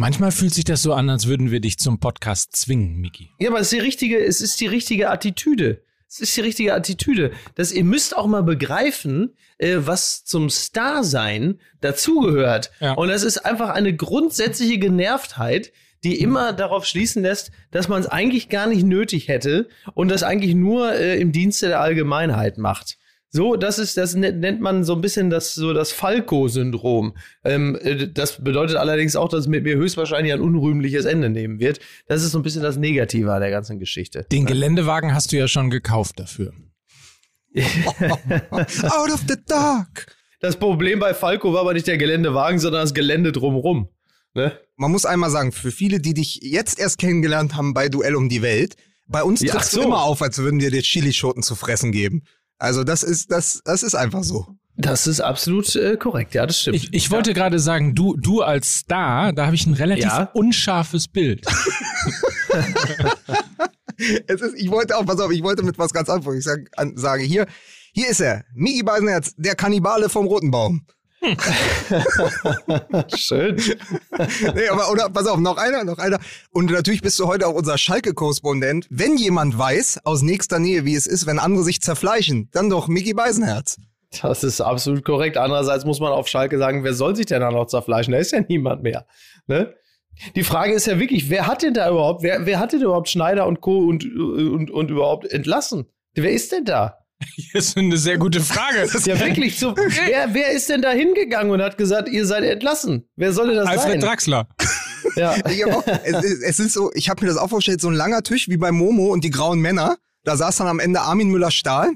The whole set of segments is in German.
Manchmal fühlt sich das so an, als würden wir dich zum Podcast zwingen, Miki. Ja, aber es ist die richtige, es ist die richtige Attitüde. Es ist die richtige Attitüde. Dass ihr müsst auch mal begreifen, äh, was zum Star-Sein dazugehört. Ja. Und das ist einfach eine grundsätzliche Genervtheit, die immer darauf schließen lässt, dass man es eigentlich gar nicht nötig hätte und das eigentlich nur äh, im Dienste der Allgemeinheit macht. So, das ist, das nennt nennt man so ein bisschen das, so das Falco-Syndrom. Ähm, äh, das bedeutet allerdings auch, dass es mit mir höchstwahrscheinlich ein unrühmliches Ende nehmen wird. Das ist so ein bisschen das Negative an der ganzen Geschichte. Den Geländewagen hast du ja schon gekauft dafür. Out of the dark. Das Problem bei Falco war aber nicht der Geländewagen, sondern das Gelände drumrum. Ne? Man muss einmal sagen, für viele, die dich jetzt erst kennengelernt haben bei Duell um die Welt, bei uns trittst ach so. du immer auf, als würden wir dir Chilischoten zu fressen geben. Also das ist, das, das ist einfach so. Das ist absolut äh, korrekt, ja, das stimmt. Ich, ich wollte gerade sagen, du, du als Star, da habe ich ein relativ Ja. unscharfes Bild. Es ist, ich wollte auch, pass auf, ich wollte mit was ganz anderem. Ich sag, an, sage hier, hier ist er, Miki Beisenherz, der Kannibale vom Roten Baum. Schön. Nee, aber oder pass auf, noch einer, noch einer. Und natürlich bist du heute auch unser Schalke-Korrespondent. Wenn jemand weiß aus nächster Nähe, wie es ist, wenn andere sich zerfleischen, dann doch Miki Beisenherz. Das ist absolut korrekt. Andererseits muss man auf Schalke sagen, wer soll sich denn da noch zerfleischen? Da ist ja niemand mehr. Ne? Die Frage ist ja wirklich, wer hat denn da überhaupt, wer, wer hat denn überhaupt Schneider und Co. und, und, und überhaupt entlassen? Wer ist denn da? Das ist eine sehr gute Frage. Ja, wirklich. So, wer, wer ist denn da hingegangen und hat gesagt, ihr seid entlassen? Wer soll denn das Alfred sein? Draxler. Ja. Ich hab auch, es, ist- es ist so, ich habe mir das auch vorgestellt, so ein langer Tisch wie bei Momo und die grauen Männer. Da saß dann am Ende Armin Müller-Stahl.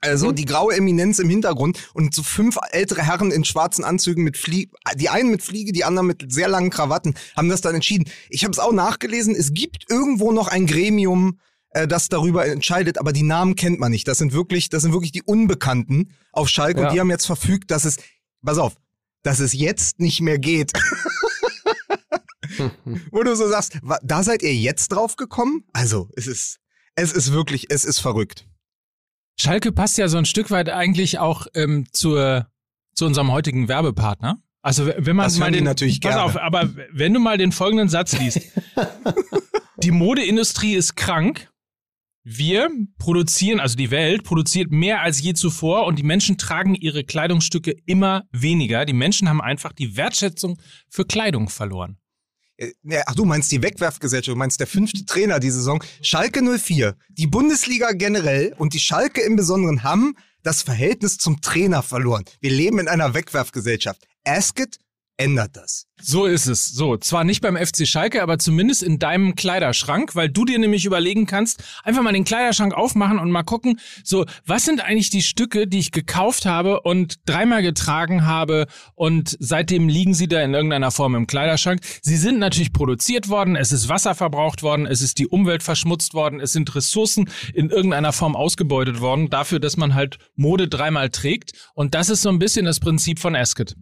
Also die graue Eminenz im Hintergrund und so fünf ältere Herren in schwarzen Anzügen mit Fliege, die einen mit Fliege, die anderen mit sehr langen Krawatten, haben das dann entschieden. Ich habe es auch nachgelesen, es gibt irgendwo noch ein Gremium, äh, das darüber entscheidet, aber die Namen kennt man nicht. Das sind wirklich, das sind wirklich die Unbekannten auf Schalke Ja. und die haben jetzt verfügt, dass es, pass auf, dass es jetzt nicht mehr geht. Wo du so sagst, da seid ihr jetzt drauf gekommen? Also, es ist, es ist wirklich, es ist verrückt. Schalke passt ja so ein Stück weit eigentlich auch ähm, zur, zu unserem heutigen Werbepartner. Also wenn man Das mal den, natürlich pass gerne. auf, aber wenn du mal den folgenden Satz liest. die Modeindustrie ist krank. Wir produzieren, also die Welt produziert mehr als je zuvor und die Menschen tragen ihre Kleidungsstücke immer weniger. Die Menschen haben einfach die Wertschätzung für Kleidung verloren. Äh, ne, Ach, du meinst die Wegwerfgesellschaft, du meinst der fünfte Trainer die Saison. Schalke 04, die Bundesliga generell und die Schalke im Besonderen haben das Verhältnis zum Trainer verloren. Wir leben in einer Wegwerfgesellschaft. Asket ändert das. So ist es. So, zwar nicht beim FC Schalke, aber zumindest in deinem Kleiderschrank, weil du dir nämlich überlegen kannst, einfach mal den Kleiderschrank aufmachen und mal gucken, so, was sind eigentlich die Stücke, die ich gekauft habe und dreimal getragen habe und seitdem liegen sie da in irgendeiner Form im Kleiderschrank. Sie sind natürlich produziert worden, es ist Wasser verbraucht worden, es ist die Umwelt verschmutzt worden, es sind Ressourcen in irgendeiner Form ausgebeutet worden, dafür, dass man halt Mode dreimal trägt. Und das ist so ein bisschen das Prinzip von Asket.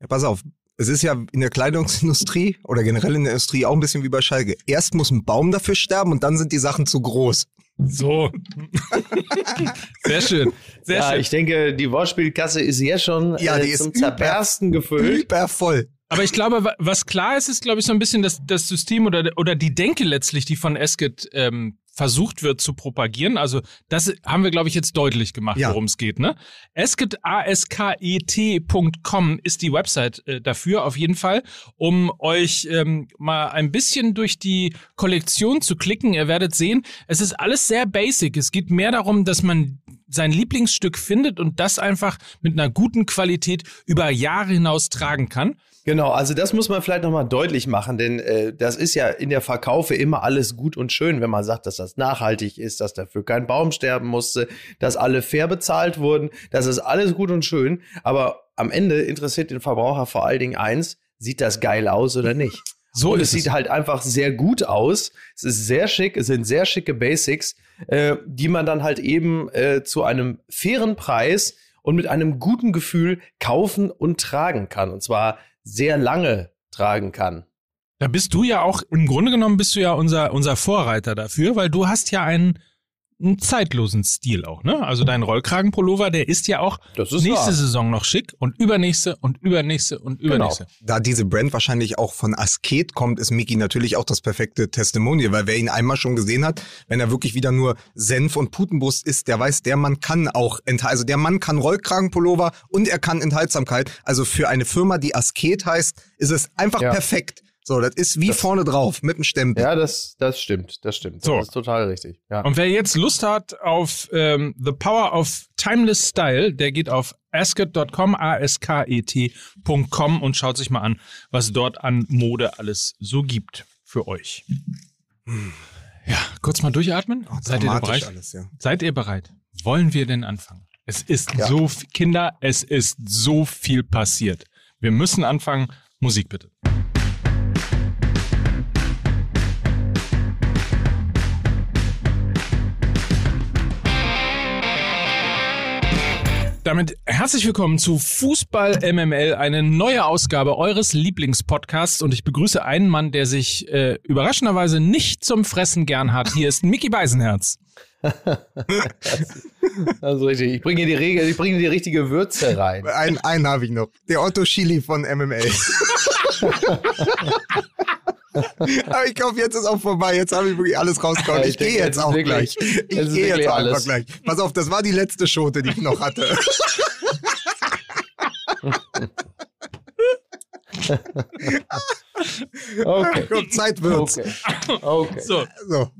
Ja, pass auf. Es ist ja in der Kleidungsindustrie oder generell in der Industrie auch ein bisschen wie bei Schalke. Erst muss ein Baum dafür sterben und dann sind die Sachen zu groß. So. Sehr schön. Sehr ja, schön. ich denke, die Wortspielkasse ist jetzt schon Ja, äh, die ist zum über- Zerbersten gefüllt. Übervoll. Aber ich glaube, wa- was klar ist, ist, glaube ich, so ein bisschen das, das System oder, oder die Denke letztlich, die von Esket ähm, versucht wird zu propagieren. Also das haben wir, glaube ich, jetzt deutlich gemacht, Ja. worum es geht. Ne? Esket, asket.com ist die Website äh, dafür auf jeden Fall, um euch ähm, mal ein bisschen durch die Kollektion zu klicken. Ihr werdet sehen, es ist alles sehr basic. Es geht mehr darum, dass man sein Lieblingsstück findet und das einfach mit einer guten Qualität über Jahre hinaus tragen kann. Genau, also das muss man vielleicht nochmal deutlich machen, denn äh, das ist ja in der Verkaufe immer alles gut und schön, wenn man sagt, dass das nachhaltig ist, dass dafür kein Baum sterben musste, dass alle fair bezahlt wurden, das ist alles gut und schön, aber am Ende interessiert den Verbraucher vor allen Dingen eins, sieht das geil aus oder nicht? So und es. sieht halt einfach sehr gut aus. Es ist sehr schick, es sind sehr schicke Basics, äh, die man dann halt eben äh, zu einem fairen Preis und mit einem guten Gefühl kaufen und tragen kann. Und zwar sehr lange tragen kann. Da bist du ja auch, im Grunde genommen bist du ja unser, unser Vorreiter dafür, weil du hast ja einen einen zeitlosen Stil auch, ne? Also dein Rollkragenpullover, der ist ja auch Das ist nächste wahr. Saison noch schick und übernächste und übernächste und Genau. übernächste. Da diese Brand wahrscheinlich auch von Asket kommt, ist Mickey natürlich auch das perfekte Testimonial, weil wer ihn einmal schon gesehen hat, wenn er wirklich wieder nur Senf und Putenbrust isst, der weiß, der Mann kann auch enthalten, also der Mann kann Rollkragenpullover und er kann Enthaltsamkeit. Also für eine Firma, die Asket heißt, ist es einfach Ja. perfekt. So, das ist wie Das- vorne drauf mit dem Stempel. Ja, das, das stimmt, das stimmt. So. Das ist total richtig. Ja. Und wer jetzt Lust hat auf ähm, The Power of Timeless Style, der geht auf asket.com, A-S-K-E-T.com und schaut sich mal an, was dort an Mode alles so gibt für euch. Ja, kurz mal durchatmen. Oh, Seid ihr bereit? alles, ja. Seid ihr bereit? Wollen wir denn anfangen? Es ist Ja. so, viel- Kinder, es ist so viel passiert. Wir müssen anfangen. Musik bitte. Damit herzlich willkommen zu Fußball MML, eine neue Ausgabe eures Lieblingspodcasts. Und ich begrüße einen Mann, der sich äh, überraschenderweise nicht zum Fressen gern hat. Hier ist Mickey Beisenherz. Also richtig. Ich bringe die Regel, ich bringe die richtige Würze rein. Einen, einen habe ich noch. Der Otto Schili von MML. Aber ich glaube, jetzt ist auch vorbei. Jetzt habe ich wirklich alles rausgehauen. Ich, ich gehe jetzt auch wirklich- gleich. Ich gehe jetzt auch einfach gleich. Pass auf, das war die letzte Schote, die ich noch hatte. Okay. Komm, Zeit wird's. Okay. Okay. So, So.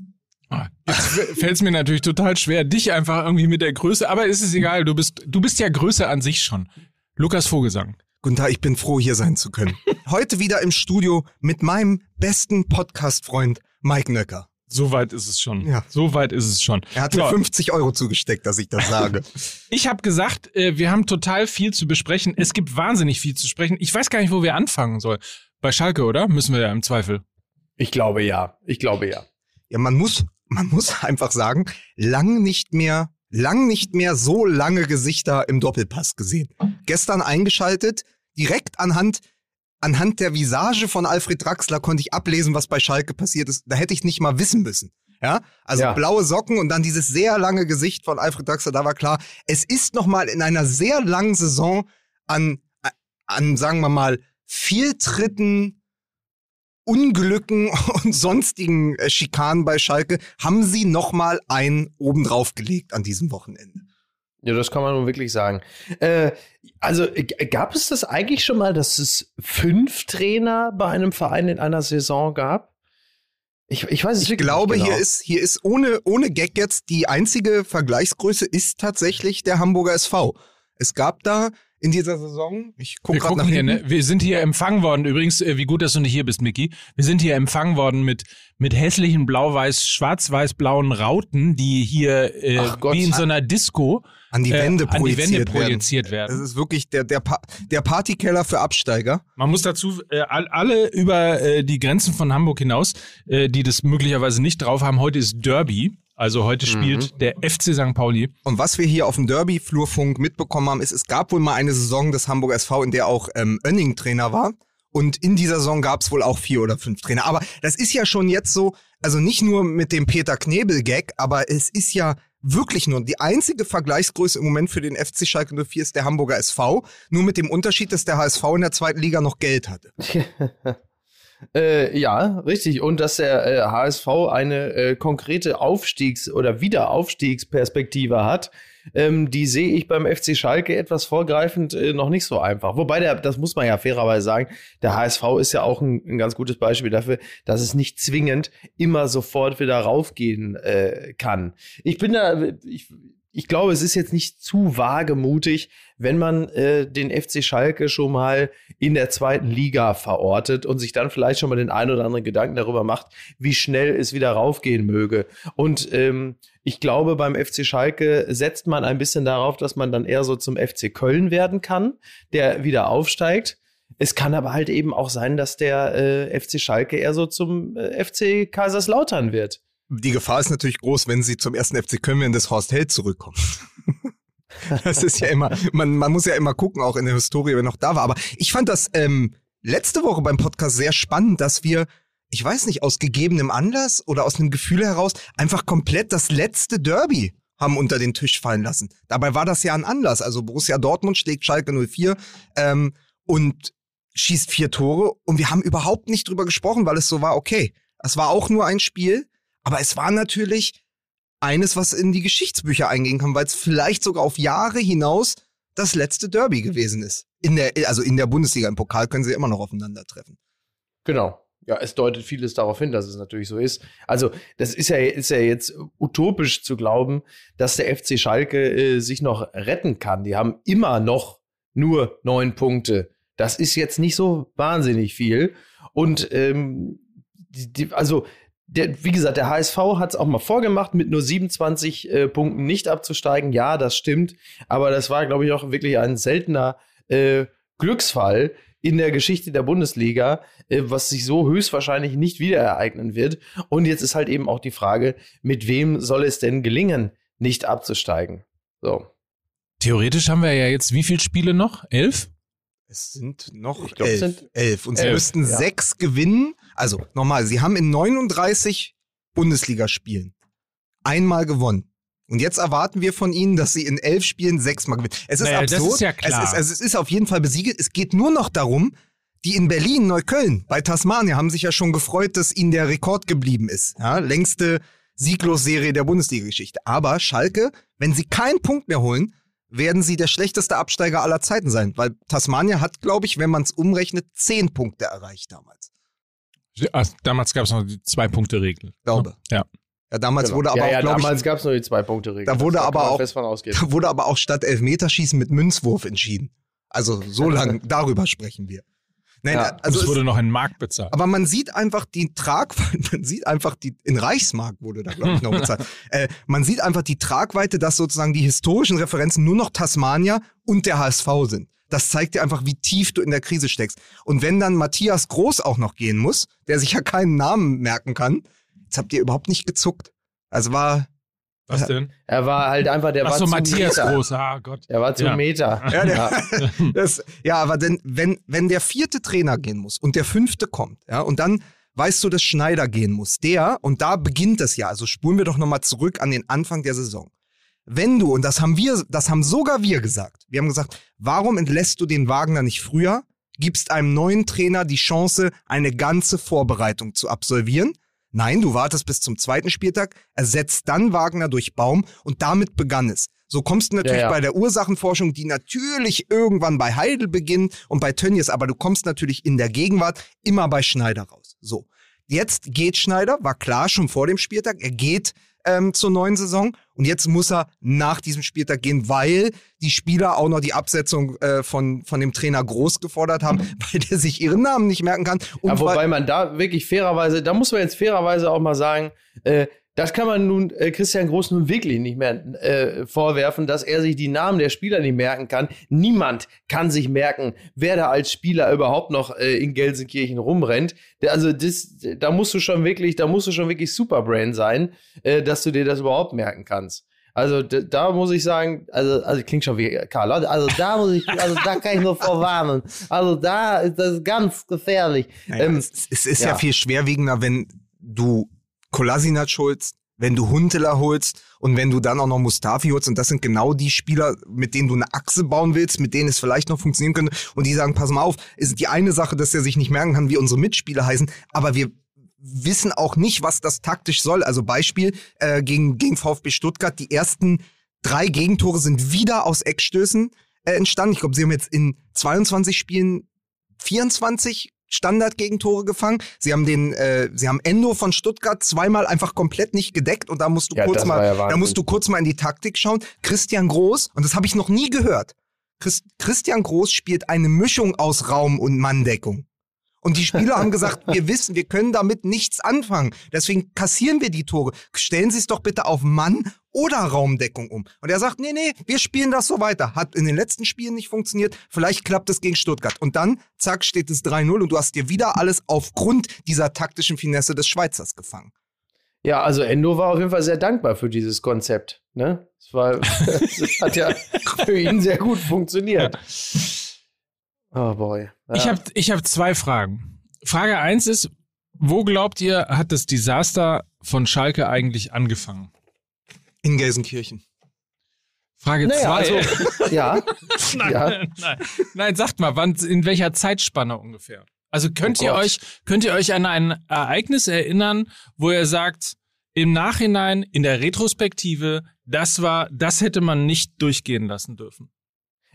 Jetzt fällt es mir natürlich total schwer, dich einfach irgendwie mit der Größe, aber ist es egal, du bist, du bist ja Größe an sich schon. Lukas Vogelsang. Guten Tag, ich bin froh, hier sein zu können. Heute wieder im Studio mit meinem besten Podcast-Freund Mike Nöcker. So weit ist es schon. Ja. So weit ist es schon. Er hat mir So, 50 Euro zugesteckt, dass ich das sage. ich habe gesagt, äh, wir haben total viel zu besprechen. Es gibt wahnsinnig viel zu sprechen. Ich weiß gar nicht, wo wir anfangen sollen. Bei Schalke, oder? Müssen wir ja im Zweifel. Ich glaube ja. Ich glaube ja. Ja, man muss, man muss einfach sagen, lang nicht mehr, lang nicht mehr so lange Gesichter im Doppelpass gesehen. Gestern eingeschaltet, direkt anhand, anhand der Visage von Alfred Draxler konnte ich ablesen, was bei Schalke passiert ist. Da hätte ich nicht mal wissen müssen. Ja, also Ja. blaue Socken und dann dieses sehr lange Gesicht von Alfred Draxler, da war klar, es ist nochmal in einer sehr langen Saison an, an, sagen wir mal, Fehltritten, Unglücken und sonstigen äh, Schikanen bei Schalke haben sie nochmal einen obendrauf gelegt an diesem Wochenende. Ja, das kann man nun wirklich sagen. Äh, also äh, gab es das eigentlich schon mal, dass es fünf Trainer bei einem Verein in einer Saison gab? Ich, ich weiß es Ich wirklich glaube, nicht genau. hier ist, hier ist ohne, ohne Gag jetzt die einzige Vergleichsgröße ist tatsächlich der Hamburger SV. Es gab da in dieser Saison, ich gucke Wir gerade nach hier, ne? Wir sind hier empfangen worden. Übrigens, äh, wie gut, dass du nicht hier bist, Micky. Wir sind hier empfangen worden mit, mit hässlichen blau-weiß, schwarz-weiß-blauen Rauten, die hier äh, Gott. wie in so einer Disco an die äh, Wände an die projiziert Wände projiziert werden. werden. Das ist wirklich der, der, pa der Partykeller für Absteiger. Man muss dazu äh, all- alle über äh, die Grenzen von Hamburg hinaus, äh, die das möglicherweise nicht drauf haben. Heute ist Derby. Also heute spielt der FC St. Pauli. Und was wir hier auf dem Derby-Flurfunk mitbekommen haben, ist, es gab wohl mal eine Saison des Hamburger SV, in der auch ähm, Önning Trainer war. Und in dieser Saison gab es wohl auch vier oder fünf Trainer. Aber das ist ja schon jetzt so, also nicht nur mit dem Peter Knebel-Gag, aber es ist ja wirklich nur die einzige Vergleichsgröße im Moment für den FC Schalke 04 ist der Hamburger SV. Nur mit dem Unterschied, dass der HSV in der zweiten Liga noch Geld hatte. Äh, ja, richtig. Und dass der äh, HSV eine äh, konkrete Aufstiegs- oder Wiederaufstiegsperspektive hat, ähm, die sehe ich beim FC Schalke etwas vorgreifend äh, noch nicht so einfach. Wobei, der, das muss man ja fairerweise sagen, der HSV ist ja auch ein, ein ganz gutes Beispiel dafür, dass es nicht zwingend immer sofort wieder raufgehen äh, kann. Ich bin da, ich, ich glaube, es ist jetzt nicht zu wagemutig, wenn man äh, den FC Schalke schon mal in der zweiten Liga verortet und sich dann vielleicht schon mal den ein oder anderen Gedanken darüber macht, wie schnell es wieder raufgehen möge. Und ähm, ich glaube, beim FC Schalke setzt man ein bisschen darauf, dass man dann eher so zum FC Köln werden kann, der wieder aufsteigt. Es kann aber halt eben auch sein, dass der äh, FC Schalke eher so zum äh, FC Kaiserslautern wird. Die Gefahr ist natürlich groß, wenn sie zum ersten FC Köln, wenn das Horst Held zurückkommt. Das ist ja immer, man, man muss ja immer gucken, auch in der Historie, wer noch da war. Aber ich fand das ähm, letzte Woche beim Podcast sehr spannend, dass wir ich weiß nicht, aus gegebenem Anlass oder aus einem Gefühl heraus einfach komplett das letzte Derby haben unter den Tisch fallen lassen. Dabei war das ja ein Anlass. Also Borussia Dortmund schlägt Schalke 04 ähm, und schießt vier Tore und wir haben überhaupt nicht drüber gesprochen, weil es so war, okay, es war auch nur ein Spiel, aber es war natürlich eines, was in die Geschichtsbücher eingehen kann, weil es vielleicht sogar auf Jahre hinaus das letzte Derby gewesen ist. In der, also in der Bundesliga, im Pokal können sie immer noch aufeinandertreffen. Genau. Ja, es deutet vieles darauf hin, dass es natürlich so ist. Also, das ist ja, ist ja jetzt utopisch zu glauben, dass der FC Schalke äh, sich noch retten kann. Die haben immer noch nur neun Punkte. Das ist jetzt nicht so wahnsinnig viel. Und ähm, die, die, also der, wie gesagt, der HSV hat es auch mal vorgemacht, mit nur 27 äh, Punkten nicht abzusteigen. Ja, das stimmt. Aber das war, glaube ich, auch wirklich ein seltener äh, Glücksfall in der Geschichte der Bundesliga, äh, was sich so höchstwahrscheinlich nicht wieder ereignen wird. Und jetzt ist halt eben auch die Frage, mit wem soll es denn gelingen, nicht abzusteigen? So. Theoretisch haben wir ja jetzt wie viele Spiele noch? Elf? Es sind noch Ich glaub, elf. sind elf. Und sie elf, müssten ja. sechs gewinnen. Also nochmal, sie haben in 39 Bundesligaspielen einmal gewonnen. Und jetzt erwarten wir von ihnen, dass sie in elf Spielen sechsmal gewinnen. Es ist Naja, das absurd. ist ja klar. Es, ist, also es ist auf jeden Fall besiegelt. Es geht nur noch darum, die in Berlin, Neukölln, bei Tasmania haben sich ja schon gefreut, dass ihnen der Rekord geblieben ist. Ja, längste Sieglosserie der Bundesliga-Geschichte. Aber Schalke, wenn sie keinen Punkt mehr holen, werden sie der schlechteste Absteiger aller Zeiten sein. Weil Tasmania hat, glaube ich, wenn man es umrechnet, zehn Punkte erreicht damals. Ach, damals gab es noch die Zwei-Punkte-Regel. Glaube. Ja. Ja, damals Genau. wurde aber ja, auch, ja, glaube damals gab es nur die Zwei-Punkte-Regel. Da wurde aber auch- fest von ausgehen. da wurde aber auch statt Elfmeterschießen mit Münzwurf entschieden. Also so lang darüber sprechen wir. Nein, Ja, Also es es, wurde noch in Mark bezahlt. aber man sieht einfach die Tragweite, man sieht einfach die, in Reichsmark wurde da, glaube ich, noch bezahlt. äh, man sieht einfach die Tragweite, dass sozusagen die historischen Referenzen nur noch Tasmania und der HSV sind. Das zeigt dir einfach, wie tief du in der Krise steckst. Und wenn dann Matthias Groß auch noch gehen muss, der sich ja keinen Namen merken kann, jetzt habt ihr überhaupt nicht gezuckt. Also war, Was denn? Er war halt einfach, der Ach war so, zu Matthias Meter. Groß, ah Gott. Er war zu Ja. Meter. Ja, der, das, ja, aber denn, wenn, wenn der vierte Trainer gehen muss und der fünfte kommt, ja, und dann weißt du, dass Schneider gehen muss, der, und da beginnt das ja, also spulen wir doch nochmal zurück an den Anfang der Saison. Wenn du, und das haben wir, das haben sogar wir gesagt, wir haben gesagt, warum entlässt du den Wagner nicht früher, gibst einem neuen Trainer die Chance, eine ganze Vorbereitung zu absolvieren? Nein, du wartest bis zum zweiten Spieltag, ersetzt dann Wagner durch Baum und damit begann es. So kommst du natürlich Ja, ja. bei der Ursachenforschung, die natürlich irgendwann bei Heidel beginnt und bei Tönnies, aber du kommst natürlich in der Gegenwart immer bei Schneider raus. So. Jetzt geht Schneider, war klar schon vor dem Spieltag, er geht ähm, zur neuen Saison und jetzt muss er nach diesem Spieltag gehen, weil die Spieler auch noch die Absetzung äh, von, von dem Trainer Groß gefordert haben, weil der sich ihren Namen nicht merken kann. Und Ja, wobei man da wirklich fairerweise, da muss man jetzt fairerweise auch mal sagen, äh, das kann man nun äh, Christian Groß nun wirklich nicht mehr äh, vorwerfen, dass er sich die Namen der Spieler nicht merken kann. Niemand kann sich merken, wer da als Spieler überhaupt noch äh, in Gelsenkirchen rumrennt. Der, also das, da musst du schon wirklich, da musst du schon wirklich Superbrain sein, äh, dass du dir das überhaupt merken kannst. Also da muss ich sagen, also, also klingt schon wie Karl, also da muss ich, also da kann ich nur vorwarnen. Also da ist das ganz gefährlich. Naja, Ähm, es, es ist ja. ja. viel schwerwiegender, wenn du Kolasinac holst, wenn du Huntela holst und wenn du dann auch noch Mustafi holst. Und das sind genau die Spieler, mit denen du eine Achse bauen willst, mit denen es vielleicht noch funktionieren könnte. Und die sagen, pass mal auf, ist die eine Sache, dass er sich nicht merken kann, wie unsere Mitspieler heißen, aber wir wissen auch nicht, was das taktisch soll. Also Beispiel äh, gegen, gegen VfB Stuttgart, die ersten drei Gegentore sind wieder aus Eckstößen äh, entstanden. Ich glaube, sie haben jetzt in 22 Spielen 24 Standardgegentore gefangen. Sie haben den, äh, sie haben Endo von Stuttgart zweimal einfach komplett nicht gedeckt und da musst du Ja, kurz mal, ja da musst du kurz mal in die Taktik schauen. Christian Groß und das habe ich noch nie gehört. Chris, Christian Groß spielt eine Mischung aus Raum und Manndeckung. Und die Spieler haben gesagt, wir wissen, wir können damit nichts anfangen. Deswegen kassieren wir die Tore. Stellen Sie es doch bitte auf Mann oder Raumdeckung um. Und er sagt, nee, nee, wir spielen das so weiter. Hat in den letzten Spielen nicht funktioniert. Vielleicht klappt es gegen Stuttgart. Und dann, zack, steht es 3-0 und du hast dir wieder alles aufgrund dieser taktischen Finesse des Schweizers gefangen. Ja, also Endo war auf jeden Fall sehr dankbar für dieses Konzept. Ne? Es war, es hat ja für ihn sehr gut funktioniert. Oh boy. Ja. Ich habe ich hab zwei Fragen. Frage eins ist, Wo glaubt ihr, hat das Desaster von Schalke eigentlich angefangen? In Gelsenkirchen. Frage Naja, zwei. also, ja. nein, ja. nein, nein, sagt mal, wann, in welcher Zeitspanne ungefähr? Also könnt Oh ihr Gott. euch, könnt ihr euch an ein Ereignis erinnern, wo ihr sagt, im Nachhinein, in der Retrospektive, das war, das hätte man nicht durchgehen lassen dürfen.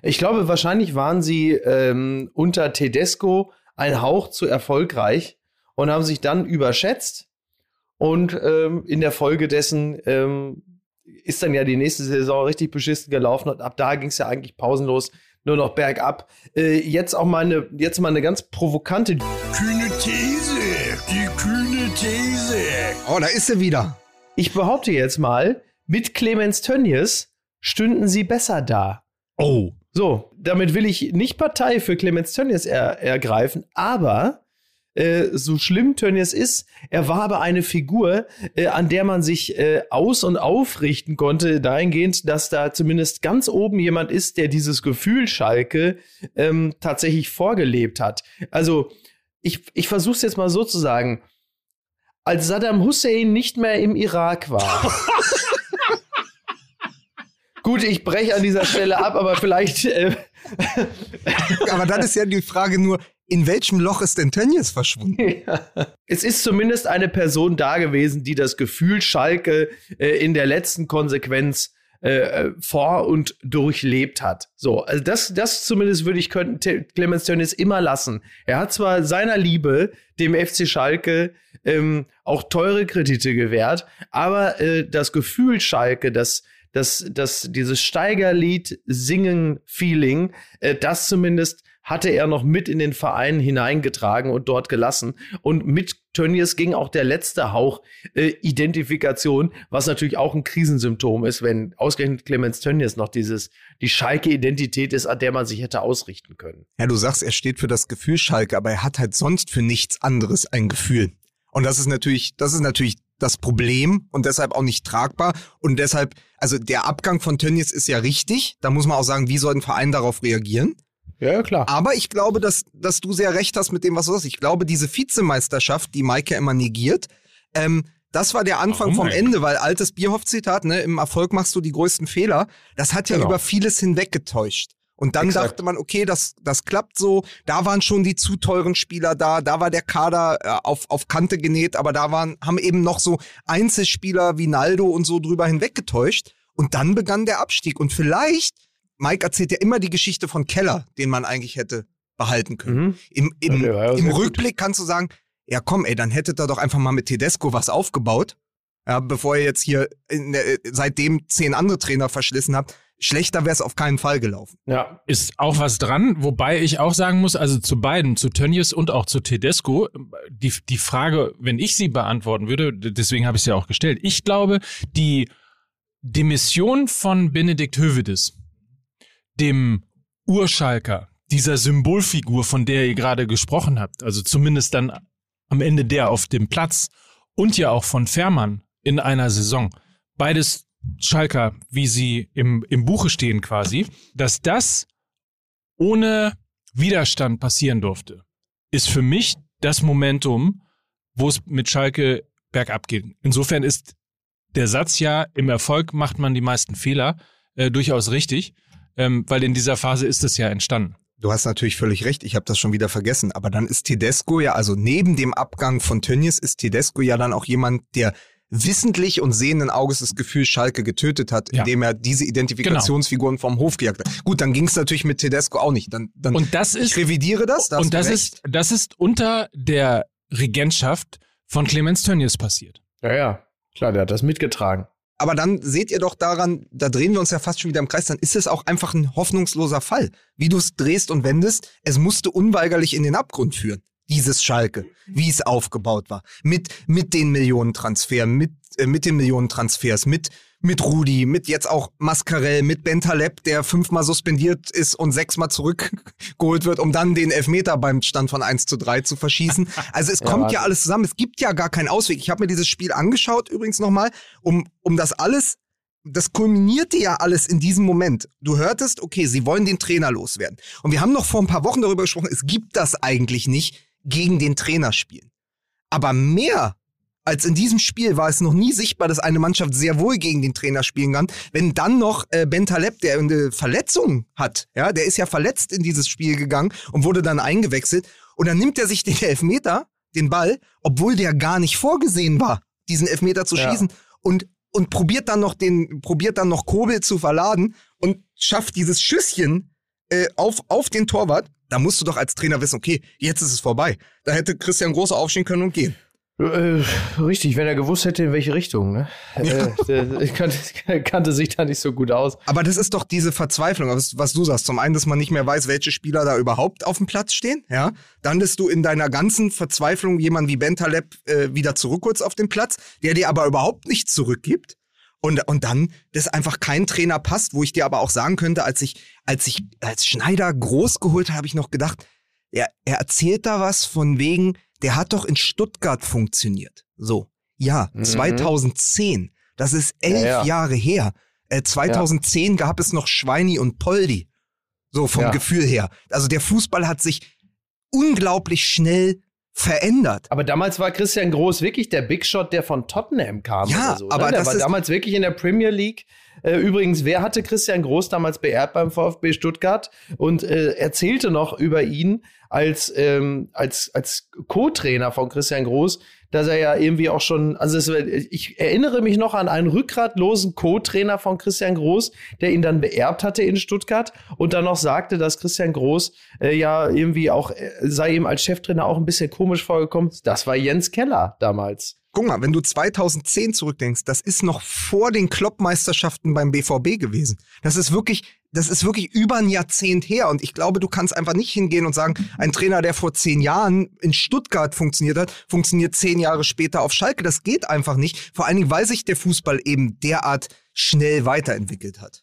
Ich glaube, wahrscheinlich waren sie ähm, unter Tedesco ein Hauch zu erfolgreich und haben sich dann überschätzt. Und ähm, in der Folge dessen ähm, ist dann ja die nächste Saison richtig beschissen gelaufen und ab da ging es ja eigentlich pausenlos nur noch bergab. Äh, jetzt auch mal eine, jetzt mal eine ganz provokante Kühne These, die kühne These. Oh, da ist sie wieder. Ich behaupte jetzt mal, mit Clemens Tönnies stünden sie besser da. Oh. So, damit will ich nicht Partei für Clemens Tönnies er, ergreifen, aber äh, so schlimm Tönnies ist, er war aber eine Figur, äh, an der man sich äh, aus- und aufrichten konnte, dahingehend, dass da zumindest ganz oben jemand ist, der dieses Gefühl Schalke ähm, tatsächlich vorgelebt hat. Also, ich, ich versuche es jetzt mal so zu sagen. Als Saddam Hussein nicht mehr im Irak war. Gut, ich breche an dieser Stelle ab, aber vielleicht. Äh, Aber dann ist ja die Frage nur, in welchem Loch ist denn Tönnies verschwunden? es ist zumindest eine Person da gewesen, die das Gefühl Schalke äh, in der letzten Konsequenz äh, vor und durchlebt hat. So, also das, das zumindest würde ich könnten Te- Clemens Tönnies immer lassen. Er hat zwar seiner Liebe, dem FC Schalke, ähm, auch teure Kredite gewährt, aber äh, das Gefühl Schalke, das das, das, dieses Steigerlied singen Feeling, äh, das zumindest hatte er noch mit in den Verein hineingetragen und dort gelassen. Und mit Tönnies ging auch der letzte Hauch äh, Identifikation, was natürlich auch ein Krisensymptom ist, wenn ausgerechnet Clemens Tönnies noch dieses, die Schalke-Identität ist, an der man sich hätte ausrichten können. Ja, du sagst, er steht für das Gefühl Schalke, aber er hat halt sonst für nichts anderes ein Gefühl. Und das ist natürlich, das ist natürlich das Problem und deshalb auch nicht tragbar. Und deshalb, also der Abgang von Tönnies ist ja richtig. Da muss man auch sagen, wie soll ein Verein darauf reagieren? Ja, klar. Aber ich glaube, dass, dass du sehr recht hast mit dem, was du sagst. Ich glaube, diese Vizemeisterschaft, die Maike immer negiert, ähm, das war der Anfang Warum vom? Ende, weil altes Bierhoff-Zitat, ne, im Erfolg machst du die größten Fehler, das hat ja Genau. über vieles hinweggetäuscht. Und dann Exakt. dachte man, okay, das, das klappt so. Da waren schon die zu teuren Spieler da, da war der Kader äh, auf, auf Kante genäht, aber da waren, haben eben noch so Einzelspieler wie Naldo und so drüber hinweggetäuscht. Und dann begann der Abstieg. Und vielleicht, Mike erzählt ja immer die Geschichte von Keller, den man eigentlich hätte behalten können. Mhm. Im, im, Ja, im sehr gut. Rückblick kannst du sagen, ja komm, ey, dann hättet ihr doch einfach mal mit Tedesco was aufgebaut. Ja, bevor ihr jetzt hier der, seitdem zehn andere Trainer verschlissen habt. Schlechter wäre es auf keinen Fall gelaufen. Ja. Ist auch was dran, wobei ich auch sagen muss, also zu beiden, zu Tönnies und auch zu Tedesco, die, die Frage, wenn ich sie beantworten würde, deswegen habe ich sie ja auch gestellt, ich glaube, die Demission von Benedikt Hövedes, dem Urschalker, dieser Symbolfigur, von der ihr gerade gesprochen habt, also zumindest dann am Ende der auf dem Platz und ja auch von Fährmann in einer Saison, beides Schalker, wie sie im, im Buche stehen quasi, dass das ohne Widerstand passieren durfte, ist für mich das Momentum, wo es mit Schalke bergab geht. Insofern ist der Satz ja, im Erfolg macht man die meisten Fehler, äh, durchaus richtig, ähm, weil in dieser Phase ist es ja entstanden. Du hast natürlich völlig recht, ich habe das schon wieder vergessen. Aber dann ist Tedesco ja, also neben dem Abgang von Tönnies ist Tedesco ja dann auch jemand, der wissentlich und sehenden Auges das Gefühl Schalke getötet hat, Ja. indem er diese Identifikationsfiguren vom Hof gejagt hat. Gut, dann ging es natürlich mit Tedesco auch nicht. Dann, dann Und das ich ist, revidiere das. da und das ist, das ist unter der Regentschaft von Clemens Tönnies passiert. Ja, ja. Klar, der hat das mitgetragen. Aber dann seht ihr doch daran, da drehen wir uns ja fast schon wieder im Kreis, dann ist es auch einfach ein hoffnungsloser Fall. Wie du es drehst und wendest, es musste unweigerlich in den Abgrund führen. Dieses Schalke, wie es aufgebaut war. Mit, mit den Millionentransfers, mit, äh, mit den Millionentransfers, mit, mit Rudi, mit jetzt auch Mascarell, mit Bentaleb, der fünfmal suspendiert ist und sechsmal zurückgeholt wird, um dann den Elfmeter beim Stand von 1 zu 3 zu verschießen. Also es Ja, kommt ja alles zusammen. Es gibt ja gar keinen Ausweg. Ich habe mir dieses Spiel angeschaut, übrigens nochmal, um, um das alles, das kulminierte ja alles in diesem Moment. Du hörtest, okay, sie wollen den Trainer loswerden. Und wir haben noch vor ein paar Wochen darüber gesprochen, es gibt das eigentlich nicht, gegen den Trainer spielen. Aber mehr als in diesem Spiel war es noch nie sichtbar, dass eine Mannschaft sehr wohl gegen den Trainer spielen kann. Wenn dann noch äh, Ben Taleb, der eine Verletzung hat, ja, der ist ja verletzt in dieses Spiel gegangen und wurde dann eingewechselt. Und dann nimmt er sich den Elfmeter, den Ball, obwohl der gar nicht vorgesehen war, diesen Elfmeter zu Ja. schießen und und probiert dann noch den probiert dann noch Kobel zu verladen und schafft dieses Schüsschen äh, auf auf den Torwart. Da musst du doch als Trainer wissen, okay, jetzt ist es vorbei. Da hätte Christian Groß aufstehen können und gehen. Äh, richtig, wenn er gewusst hätte, in welche Richtung. Ne? Äh, der kannte, kannte sich da nicht so gut aus. Aber das ist doch diese Verzweiflung, was, was du sagst. Zum einen, dass man nicht mehr weiß, welche Spieler da überhaupt auf dem Platz stehen, ja. Dann, dass du in deiner ganzen Verzweiflung jemanden wie Ben Taleb äh, wieder zurückholst auf den Platz, der dir aber überhaupt nichts zurückgibt. Und, und dann, dass einfach kein Trainer passt, wo ich dir aber auch sagen könnte, als ich, als ich, als Schneider groß geholt habe, habe ich noch gedacht, er, er erzählt da was von wegen, der hat doch in Stuttgart funktioniert. So. Ja, Mhm. 2010. Das ist elf Ja, ja. Jahre her. Äh, 2010 gab es noch Schweini und Poldi. So vom Ja. Gefühl her. Also der Fußball hat sich unglaublich schnell verändert. Aber damals war Christian Groß wirklich der Big Shot, der von Tottenham kam. Ja, oder so, aber ne? Der war damals wirklich in der Premier League. Äh, übrigens, wer hatte Christian Groß damals beehrt beim VfB Stuttgart und äh, erzählte noch über ihn als, ähm, als, als Co-Trainer von Christian Groß, dass er ja irgendwie auch schon, also es, ich erinnere mich noch an einen rückgratlosen Co-Trainer von Christian Groß, der ihn dann beerbt hatte in Stuttgart und dann noch sagte, dass Christian Groß äh, ja irgendwie auch, äh, sei ihm als Cheftrainer auch ein bisschen komisch vorgekommen. Das war Jens Keller damals. Guck mal, wenn du 2010 zurückdenkst, das ist noch vor den Klopp-Meisterschaften beim BVB gewesen. Das ist wirklich, das ist wirklich über ein Jahrzehnt her. Und ich glaube, du kannst einfach nicht hingehen und sagen, ein Trainer, der vor zehn Jahren in Stuttgart funktioniert hat, funktioniert zehn Jahre später auf Schalke. Das geht einfach nicht. Vor allen Dingen, weil sich der Fußball eben derart schnell weiterentwickelt hat.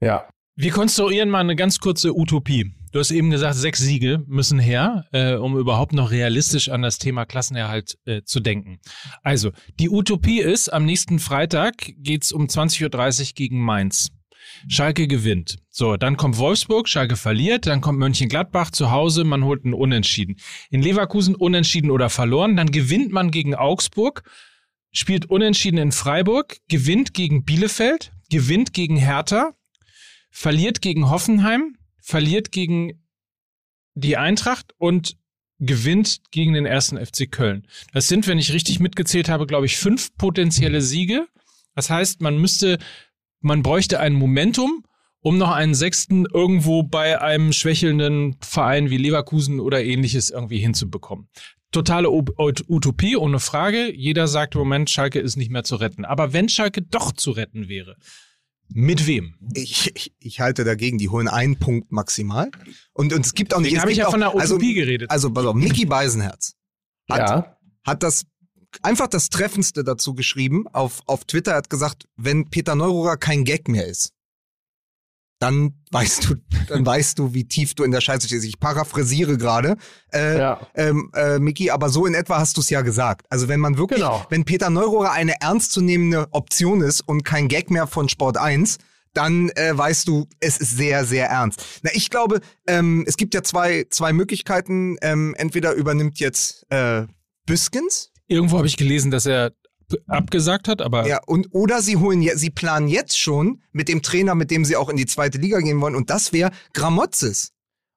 Ja. Wir konstruieren mal eine ganz kurze Utopie. Du hast eben gesagt, sechs Siege müssen her, äh, um überhaupt noch realistisch an das Thema Klassenerhalt äh, zu denken. Also, die Utopie ist, am nächsten Freitag geht's um 20.30 Uhr gegen Mainz. Schalke gewinnt. So, dann kommt Wolfsburg, Schalke verliert, dann kommt Mönchengladbach zu Hause, man holt einen Unentschieden. In Leverkusen unentschieden oder verloren, dann gewinnt man gegen Augsburg, spielt unentschieden in Freiburg, gewinnt gegen Bielefeld, gewinnt gegen Hertha, verliert gegen Hoffenheim, verliert gegen die Eintracht und gewinnt gegen den ersten FC Köln. Das sind, wenn ich richtig mitgezählt habe, glaube ich, fünf potenzielle Siege. Das heißt, man müsste, man bräuchte ein Momentum, um noch einen sechsten irgendwo bei einem schwächelnden Verein wie Leverkusen oder ähnliches irgendwie hinzubekommen. Totale Utopie, ohne Frage. Jeder sagt im Moment, Schalke ist nicht mehr zu retten. Aber wenn Schalke doch zu retten wäre, mit wem? Ich, ich, ich halte dagegen, die holen einen Punkt maximal. Und, und es gibt auch nicht. Deswegen es habe ich ja auch, von der Utopie also, geredet. Also, pass auf, Mickey Beisenherz hat, ja. hat das einfach das Treffendste dazu geschrieben. Auf, auf Twitter hat gesagt, wenn Peter Neururer kein Gag mehr ist, dann weißt du, dann weißt du, wie tief du in der Scheiße stehst. Ich paraphrasiere gerade, äh, Ja. ähm, äh, Mickey, aber so in etwa hast du es ja gesagt. Also wenn man wirklich, Genau. wenn Peter Neururer eine ernstzunehmende Option ist und kein Gag mehr von Sport 1, dann äh, weißt du, es ist sehr, sehr ernst. Na, ich glaube, ähm, es gibt ja zwei, zwei Möglichkeiten. Ähm, entweder übernimmt jetzt äh, Büskens, Irgendwo habe ich gelesen, dass er abgesagt hat, aber ja, und oder sie holen sie planen jetzt schon mit dem Trainer, mit dem sie auch in die zweite Liga gehen wollen, und das wäre Gramotzes.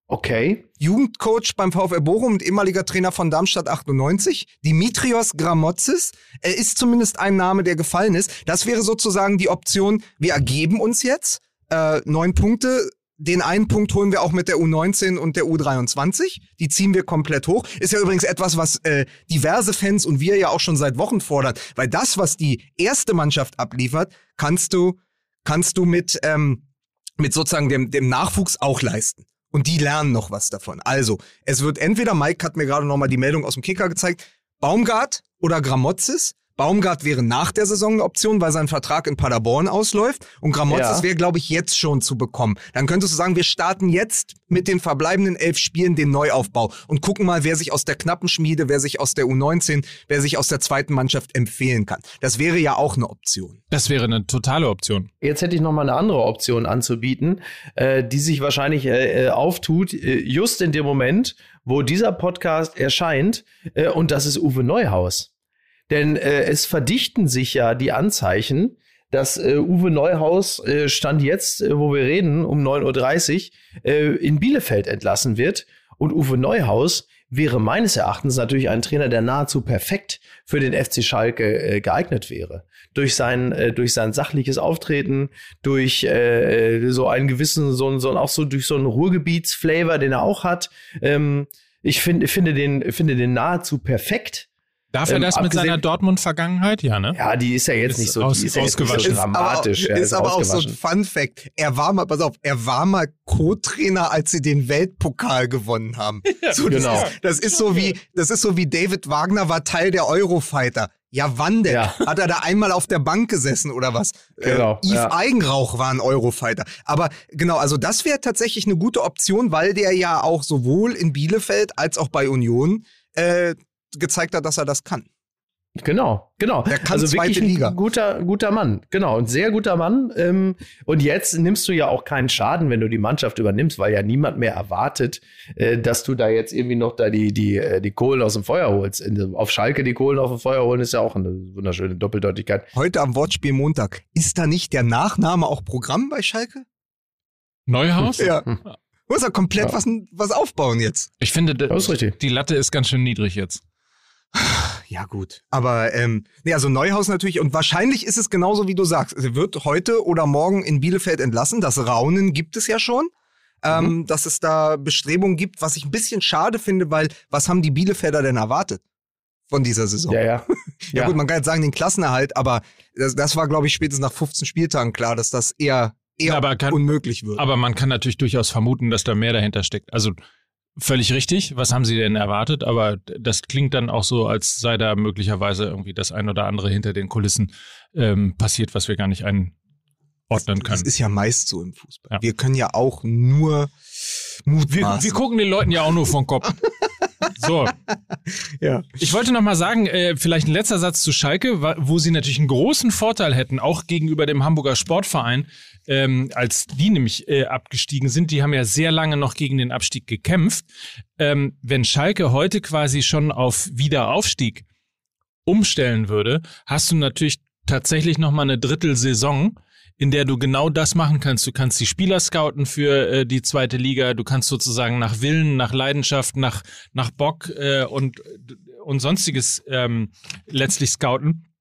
Okay. Jugendcoach beim VfL Bochum und ehemaliger Trainer von Darmstadt 98, Dimitrios Gramotzes. Er ist zumindest ein Name, der gefallen ist. Das wäre sozusagen die Option, wir ergeben uns jetzt, äh, neun Punkte. Den einen Punkt holen wir auch mit der U19 und der U23. Die ziehen wir komplett hoch. Ist ja übrigens etwas, was äh, diverse Fans und wir ja auch schon seit Wochen fordern. Weil das, was die erste Mannschaft abliefert, kannst du, kannst du mit, ähm, mit sozusagen dem, dem Nachwuchs auch leisten. Und die lernen noch was davon. Also, es wird entweder, Mike hat mir gerade noch mal die Meldung aus dem Kicker gezeigt, Baumgart oder Gramozis. Baumgart wäre nach der Saison eine Option, weil sein Vertrag in Paderborn ausläuft. Und Gramozis Ja. wäre, glaube ich, jetzt schon zu bekommen. Dann könntest du sagen, wir starten jetzt mit den verbleibenden elf Spielen den Neuaufbau und gucken mal, wer sich aus der knappen Schmiede, wer sich aus der U19, wer sich aus der zweiten Mannschaft empfehlen kann. Das wäre ja auch eine Option. Das wäre eine totale Option. Jetzt hätte ich noch mal eine andere Option anzubieten, äh, die sich wahrscheinlich äh, äh, auftut, äh, just in dem Moment, wo dieser Podcast erscheint, und das ist Uwe Neuhaus. Denn äh, es verdichten sich ja die Anzeichen, dass äh, Uwe Neuhaus äh, Stand jetzt, äh, wo wir reden, um 9.30 Uhr äh, in Bielefeld entlassen wird. Und Uwe Neuhaus wäre meines Erachtens natürlich ein Trainer, der nahezu perfekt für den FC Schalke äh, geeignet wäre. Durch sein, äh, durch sein sachliches Auftreten, durch äh, so einen gewissen, so, so auch so durch so einen Ruhrgebietsflavor, den er auch hat. Ähm, ich finde, finde den, finde den nahezu perfekt. Darf er Ähm, das mit abgesehen- seiner Dortmund-Vergangenheit? Ja, ne? Ja, die ist ja jetzt Ist nicht so, aus- die ist ja jetzt nicht so ausgewaschen. dramatisch. Ist aber, ja, ist aber auch so ein ausgewaschen. Fun Fact. Er war mal, pass auf, er war mal Co-Trainer, als sie den Weltpokal gewonnen haben. so, das, genau. ist, das ist so wie, das ist so wie David Wagner war Teil der Eurofighter. Ja, wann denn? Ja. Hat er da einmal auf der Bank gesessen oder was? Genau, Äh, Yves ja. Eigenrauch war ein Eurofighter. Aber genau, also das wäre tatsächlich eine gute Option, weil der ja auch sowohl in Bielefeld als auch bei Union äh, gezeigt hat, dass er das kann. Genau, genau. Der kann also wirklich zweite ein Liga. guter, guter Mann. Genau, ein sehr guter Mann. Ähm, und jetzt nimmst du ja auch keinen Schaden, wenn du die Mannschaft übernimmst, weil ja niemand mehr erwartet, äh, dass du da jetzt irgendwie noch da die, die, äh, die Kohlen aus dem Feuer holst. In, auf Schalke die Kohlen aus dem Feuer holen ist ja auch eine wunderschöne Doppeldeutigkeit. Heute am Wortspiel Montag. Ist da nicht der Nachname auch Programm bei Schalke? Neuhaus? Ja. Muss er komplett Ja. was, was aufbauen jetzt. Ich finde, Das ist richtig. die Latte ist ganz schön niedrig jetzt. Ja, gut. Aber, ähm, nee, also Neuhaus natürlich. Und wahrscheinlich ist es genauso, wie du sagst. Er wird heute oder morgen in Bielefeld entlassen. Das Raunen gibt es ja schon. Ähm, dass es da Bestrebungen gibt, was ich ein bisschen schade finde, weil was haben die Bielefelder denn erwartet von dieser Saison? Ja, ja. Ja, gut, man kann jetzt sagen, den Klassenerhalt, aber das, das war, glaube ich, spätestens nach 15 Spieltagen klar, dass das eher, eher Aber kann- unmöglich wird. Aber man kann natürlich durchaus vermuten, dass da mehr dahinter steckt. Also völlig richtig. Was haben Sie denn erwartet? Aber das klingt dann auch so, als sei da möglicherweise irgendwie das ein oder andere hinter den Kulissen ähm, passiert, was wir gar nicht einordnen Das können. ist ja meist so im Fußball. Ja. Wir können ja auch nur Wir, mutmaßen. wir gucken den Leuten ja auch nur vom Kopf. So, ja. ich wollte noch mal sagen, äh, vielleicht ein letzter Satz zu Schalke, wo sie natürlich einen großen Vorteil hätten, auch gegenüber dem Hamburger Sportverein, ähm, als die nämlich äh, abgestiegen sind. Die haben ja sehr lange noch gegen den Abstieg gekämpft. Ähm, wenn Schalke heute quasi schon auf Wiederaufstieg umstellen würde, hast du natürlich tatsächlich noch mal eine Drittelsaison, in der du genau das machen kannst. Du kannst die Spieler scouten für äh, die zweite Liga, du kannst sozusagen nach Willen, nach Leidenschaft, nach, nach Bock äh, und, und sonstiges ähm, letztlich scouten.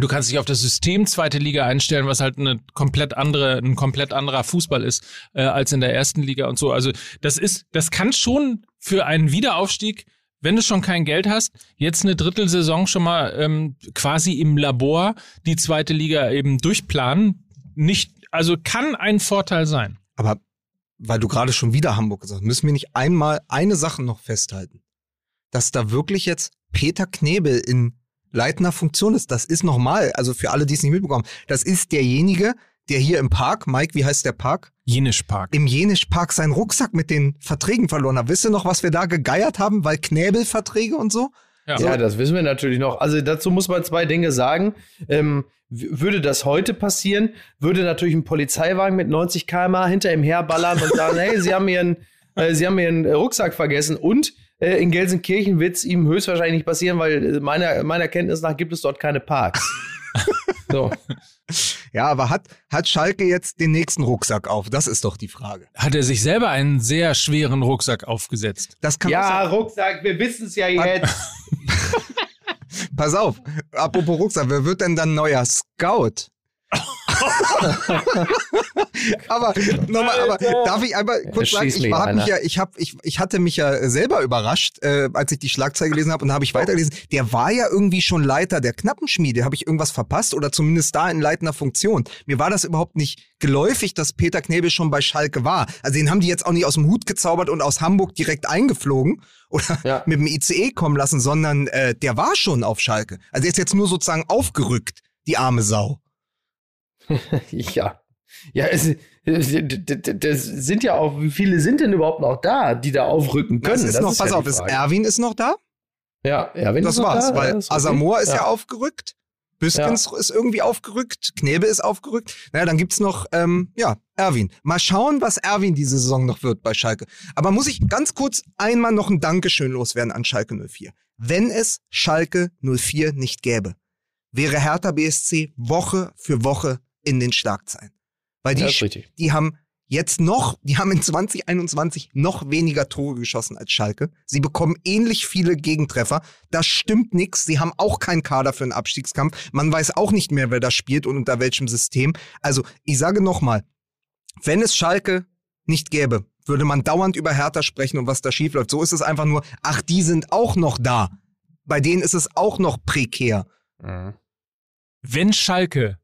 Du kannst dich auf das System zweite Liga einstellen, was halt eine komplett andere, ein komplett anderer Fußball ist äh, als in der ersten Liga und so. Also das ist, das kann schon für einen Wiederaufstieg, wenn du schon kein Geld hast, jetzt eine Drittelsaison schon mal ähm, quasi im Labor die zweite Liga eben durchplanen. Nicht, also kann ein Vorteil sein. Aber weil du gerade schon wieder Hamburg gesagt hast, müssen wir nicht einmal eine Sache noch festhalten. Dass da wirklich jetzt Peter Knebel in leitender Funktion ist. Das ist nochmal, also für alle, die es nicht mitbekommen, das ist derjenige, der hier im Park, Mike, wie heißt der Park? Jenisch Park. Im Jenisch-Park seinen Rucksack mit den Verträgen verloren hat. Wisst ihr noch, was wir da gegeiert haben, weil Knebel-Verträge und so? Ja, das wissen wir natürlich noch. Also dazu muss man zwei Dinge sagen. Ähm, würde das heute passieren, würde natürlich ein Polizeiwagen mit 90 km/h hinter ihm herballern und sagen, hey, Sie haben Ihren, äh, Sie haben Ihren Rucksack vergessen. Und äh, in Gelsenkirchen wird es ihm höchstwahrscheinlich nicht passieren, weil äh, meiner, meiner Kenntnis nach gibt es dort keine Parks. so. Ja, aber hat, hat Schalke jetzt den nächsten Rucksack auf? Das ist doch die Frage. Hat er sich selber einen sehr schweren Rucksack aufgesetzt. Das kann Ja, sein. Rucksack, wir wissen es ja jetzt. Pass auf, apropos Rucksack, wer wird denn dann neuer Scout? aber nochmal, aber darf ich einmal kurz sagen, ich, hab mich ja, ich, hab, ich, ich hatte mich ja selber überrascht, äh, als ich die Schlagzeile gelesen habe und habe ich weitergelesen. Der war ja irgendwie schon Leiter der Knappenschmiede. Habe ich irgendwas verpasst oder zumindest da in leitender Funktion? Mir war das überhaupt nicht geläufig, dass Peter Knebel schon bei Schalke war. Also den haben die jetzt auch nicht aus dem Hut gezaubert und aus Hamburg direkt eingeflogen oder Ja. mit dem ICE kommen lassen, sondern äh, der war schon auf Schalke. Also er ist jetzt nur sozusagen aufgerückt, die arme Sau. Ja. Ja, es, das sind ja auch, wie viele sind denn überhaupt noch da, die da aufrücken können? Das ist Das noch, ist pass ja auf, ist. Erwin ist noch da? Ja, ja, wenn Das ist noch war's, da, weil ist okay. Asamoah ist ja, aufgerückt, Büskens ist irgendwie aufgerückt, Knebe ist aufgerückt. Naja, dann gibt's noch, ähm, ja, Erwin. Mal schauen, was Erwin diese Saison noch wird bei Schalke. Aber muss ich ganz kurz einmal noch ein Dankeschön loswerden an Schalke 04. Wenn es Schalke 04 nicht gäbe, wäre Hertha BSC Woche für Woche in den Schlagzeilen. Weil die, Ja, ist richtig. die haben jetzt noch, die haben in 2021 noch weniger Tore geschossen als Schalke. Sie bekommen ähnlich viele Gegentreffer. Das stimmt nix. Sie haben auch keinen Kader für einen Abstiegskampf. Man weiß auch nicht mehr, wer da spielt und unter welchem System. Also, ich sage nochmal, wenn es Schalke nicht gäbe, würde man dauernd über Hertha sprechen und was da schiefläuft. So ist es einfach nur, ach, die sind auch noch da. Bei denen ist es auch noch prekär. Mhm. wenn Schalke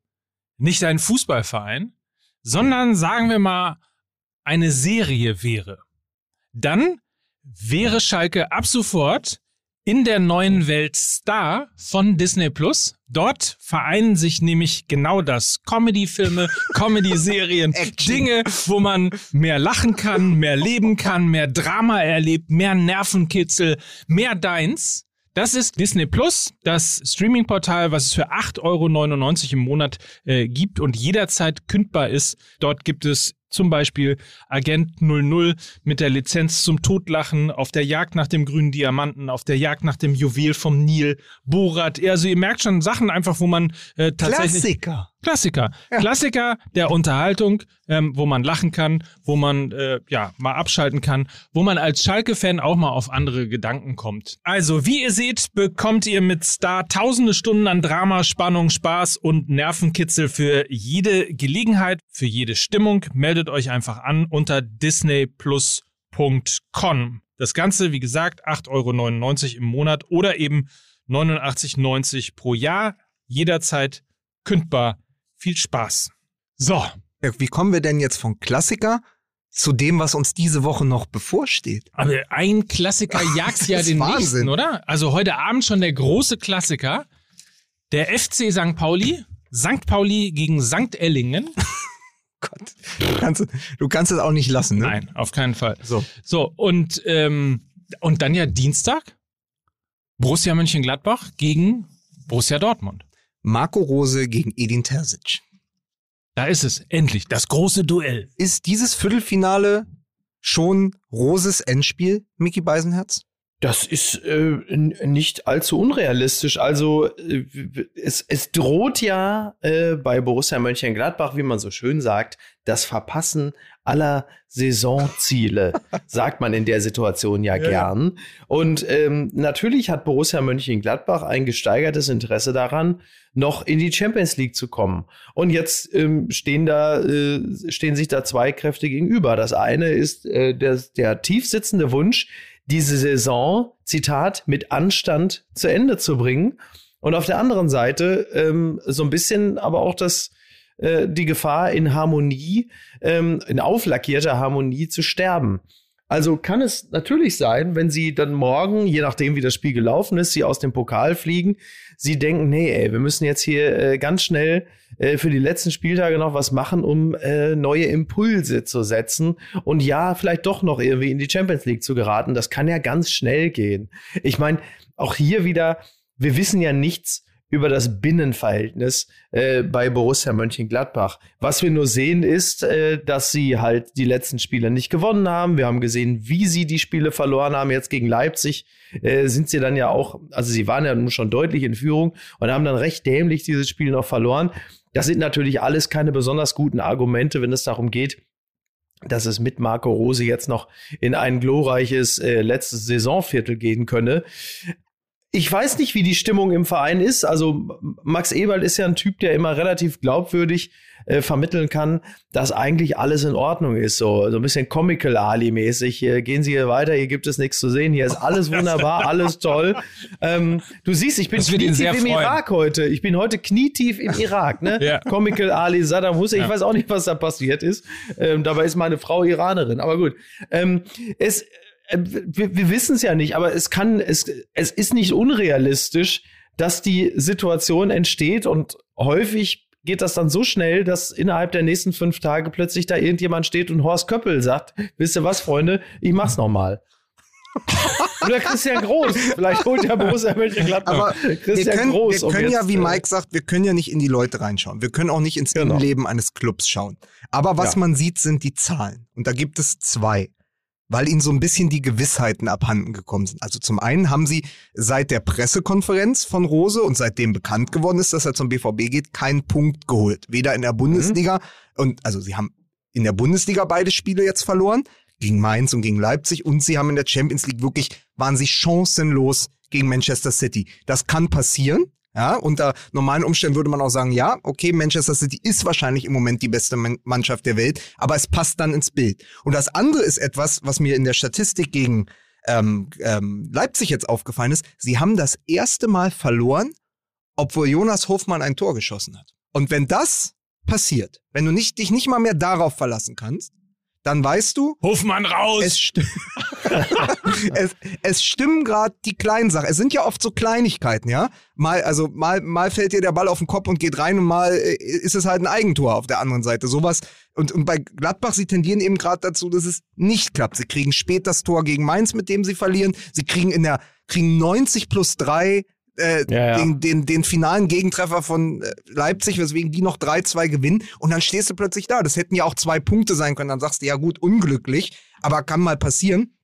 nicht ein Fußballverein, sondern sagen wir mal eine Serie wäre, dann wäre Schalke ab sofort in der neuen Welt Star von Disney Plus. Dort vereinen sich nämlich genau das. Comedy-Filme, Comedy-Serien. Dinge, wo man mehr lachen kann, mehr leben kann, mehr Drama erlebt, mehr Nervenkitzel, mehr deins. Das ist Disney Plus, das Streaming-Portal, was es für 8,99 Euro im Monat äh, gibt und jederzeit kündbar ist. Dort gibt es zum Beispiel Agent 00 mit der Lizenz zum Totlachen, auf der Jagd nach dem grünen Diamanten, auf der Jagd nach dem Juwel vom Nil, Borat. Also ihr merkt schon Sachen einfach, wo man äh, tatsächlich... Klassiker. Klassiker. Klassiker der Unterhaltung, ähm, wo man lachen kann, wo man äh, ja mal abschalten kann, wo man als Schalke-Fan auch mal auf andere Gedanken kommt. Also, wie ihr seht, bekommt ihr mit Star tausende Stunden an Drama, Spannung, Spaß und Nervenkitzel für jede Gelegenheit, für jede Stimmung. Meldet euch einfach an unter disneyplus.com. Das Ganze, wie gesagt, 8,99 Euro im Monat oder eben 89,90 pro Jahr. Jederzeit kündbar. Viel Spaß. So, Ja, Wie kommen wir denn jetzt von Klassiker zu dem, was uns diese Woche noch bevorsteht? aber ein Klassiker jagt ja den Wahnsinn. nächsten, oder? Also heute Abend schon der große Klassiker. Der FC St. Pauli. St. Pauli gegen St. Ellingen. Gott, du kannst, du kannst es auch nicht lassen, ne? Nein, auf keinen Fall. So. So, und, ähm, und dann ja Dienstag. Borussia Mönchengladbach gegen Borussia Dortmund. Marco Rose gegen Edin Terzic. Da ist es, endlich, das große Duell. Ist dieses Viertelfinale schon Roses Endspiel, Mickey Beisenherz? Das ist äh, nicht allzu unrealistisch. Also äh, es, es droht ja äh, bei Borussia Mönchengladbach, wie man so schön sagt, das Verpassen aller Saisonziele, sagt man in der Situation ja, gern. Und ähm, natürlich hat Borussia Mönchengladbach ein gesteigertes Interesse daran, noch in die Champions League zu kommen. Und jetzt ähm, stehen da äh, stehen sich da zwei Kräfte gegenüber. Das eine ist äh, der, der tief sitzende Wunsch, diese Saison, Zitat, mit Anstand zu Ende zu bringen. Und auf der anderen Seite ähm, so ein bisschen aber auch das, äh, die Gefahr in Harmonie, ähm, in auflackierter Harmonie zu sterben. Also kann es natürlich sein, wenn sie dann morgen, je nachdem wie das Spiel gelaufen ist, sie aus dem Pokal fliegen, sie denken, nee, ey, wir müssen jetzt hier äh, ganz schnell äh, für die letzten Spieltage noch was machen, um äh, neue Impulse zu setzen und ja, vielleicht doch noch irgendwie in die Champions League zu geraten. Das kann ja ganz schnell gehen. Ich meine, auch hier wieder, wir wissen ja nichts über das Binnenverhältnis äh, bei Borussia Mönchengladbach. Was wir nur sehen ist, äh, dass sie halt die letzten Spiele nicht gewonnen haben. Wir haben gesehen, wie sie die Spiele verloren haben. Jetzt gegen Leipzig äh, sind sie dann ja auch, also sie waren ja nun schon deutlich in Führung und haben dann recht dämlich dieses Spiel noch verloren. Das sind natürlich alles keine besonders guten Argumente, wenn es darum geht, dass es mit Marco Rose jetzt noch in ein glorreiches äh, letztes Saisonviertel gehen könne. Ich weiß nicht, wie die Stimmung im Verein ist. Also Max Eberl ist ja ein Typ, der immer relativ glaubwürdig äh, vermitteln kann, dass eigentlich alles in Ordnung ist. So, so ein bisschen Comical Ali-mäßig. Hier gehen Sie hier weiter, hier gibt es nichts zu sehen, hier ist alles wunderbar, alles toll. Ähm, du siehst, ich bin knietief im freuen. Irak heute. Ich bin heute knietief im Irak, ne? ja. Comical Ali, Saddam Hussein, ja. ich weiß auch nicht, was da passiert ist. Ähm, dabei ist meine Frau Iranerin, aber gut. Ähm, es wir, wir wissen es ja nicht, aber es kann, es, es ist nicht unrealistisch, dass die Situation entsteht und häufig geht das dann so schnell, dass innerhalb der nächsten fünf Tage plötzlich da irgendjemand steht und Horst Köppel sagt, wisst ihr was, Freunde, ich mach's nochmal. Oder Christian Groß. Vielleicht holt ja Borussia Mönchengladbach. Aber Christian wir können, Groß. Wir können um ja, wie äh, Mike sagt, wir können ja nicht in die Leute reinschauen. Wir können auch nicht ins genau. Innenleben eines Clubs schauen. Aber was ja. man sieht, sind die Zahlen. Und da gibt es zwei weil ihnen so ein bisschen die Gewissheiten abhanden gekommen sind. Also zum einen haben sie seit der Pressekonferenz von Rose und seitdem bekannt geworden ist, dass er zum BVB geht, keinen Punkt geholt. Weder in der Bundesliga mhm. und also sie haben in der Bundesliga beide Spiele jetzt verloren, gegen Mainz und gegen Leipzig und sie haben in der Champions League wirklich, waren sie chancenlos gegen Manchester City. Das kann passieren. Ja, unter normalen Umständen würde man auch sagen, ja, okay, Manchester City ist wahrscheinlich im Moment die beste Mannschaft der Welt, aber es passt dann ins Bild. Und das andere ist etwas, was mir in der Statistik gegen ähm, ähm, Leipzig jetzt aufgefallen ist. Sie haben das erste Mal verloren, obwohl Jonas Hofmann ein Tor geschossen hat. Und wenn das passiert, wenn du nicht, dich nicht mal mehr darauf verlassen kannst, dann weißt du. Hofmann raus! Es, st es, es stimmen gerade die kleinen Sachen. Es sind ja oft so Kleinigkeiten, ja. Mal, also mal, mal fällt dir der Ball auf den Kopf und geht rein und mal äh, ist es halt ein Eigentor auf der anderen Seite. Sowas. Und, und bei Gladbach, sie tendieren eben gerade dazu, dass es nicht klappt. Sie kriegen spät das Tor gegen Mainz, mit dem sie verlieren. Sie kriegen in der, kriegen 90 plus 3 äh, ja, ja. Den, den, den finalen Gegentreffer von äh, Leipzig, weswegen die noch 3-2 gewinnen. Und dann stehst du plötzlich da. Das hätten ja auch zwei Punkte sein können. Dann sagst du, ja gut, unglücklich, aber kann mal passieren.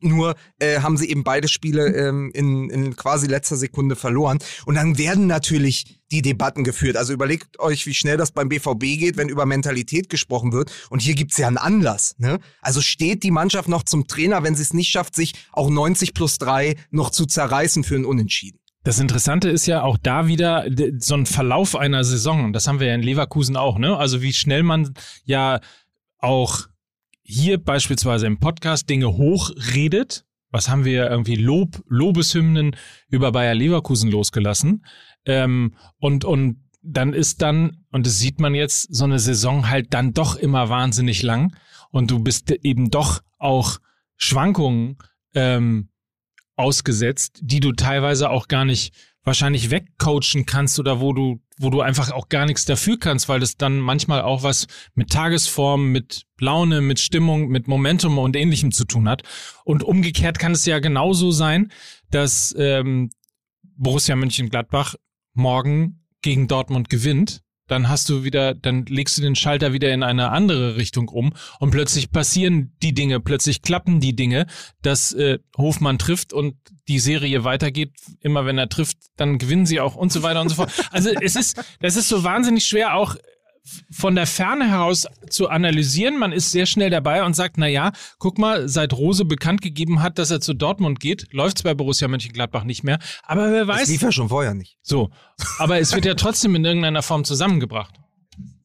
Nur äh, haben sie eben beide Spiele ähm, in, in quasi letzter Sekunde verloren. Und dann werden natürlich die Debatten geführt. Also überlegt euch, wie schnell das beim BVB geht, wenn über Mentalität gesprochen wird. Und hier gibt's ja einen Anlass. Ne? Also steht die Mannschaft noch zum Trainer, wenn sie es nicht schafft, sich auch 90 plus 3 noch zu zerreißen für ein Unentschieden. Das Interessante ist ja auch da wieder so ein Verlauf einer Saison. Das haben wir ja in Leverkusen auch, ne? Also wie schnell man ja auch hier beispielsweise im Podcast Dinge hochredet. Was haben wir irgendwie Lob, Lobeshymnen über Bayer Leverkusen losgelassen? Ähm, und, und dann ist dann, und das sieht man jetzt, so eine Saison halt dann doch immer wahnsinnig lang. Und du bist eben doch auch Schwankungen ähm, ausgesetzt, die du teilweise auch gar nicht wahrscheinlich wegcoachen kannst oder wo du, wo du einfach auch gar nichts dafür kannst, weil das dann manchmal auch was mit Tagesform, mit Laune, mit Stimmung, mit Momentum und ähnlichem zu tun hat. Und umgekehrt kann es ja genauso sein, dass ähm, Borussia Mönchengladbach morgen gegen Dortmund gewinnt dann hast du wieder, dann legst du den Schalter wieder in eine andere Richtung um und plötzlich passieren die Dinge, plötzlich klappen die Dinge, dass äh, Hofmann trifft und die Serie weitergeht. Immer wenn er trifft, dann gewinnen sie auch und so weiter und so fort. Also es ist, das ist so wahnsinnig schwer auch von der Ferne heraus zu analysieren. Man ist sehr schnell dabei und sagt, na ja, guck mal, seit Rose bekannt gegeben hat, dass er zu Dortmund geht, läuft es bei Borussia Mönchengladbach nicht mehr. Aber wer weiß. Das lief ja schon vorher nicht. So. Aber es wird ja trotzdem in irgendeiner Form zusammengebracht.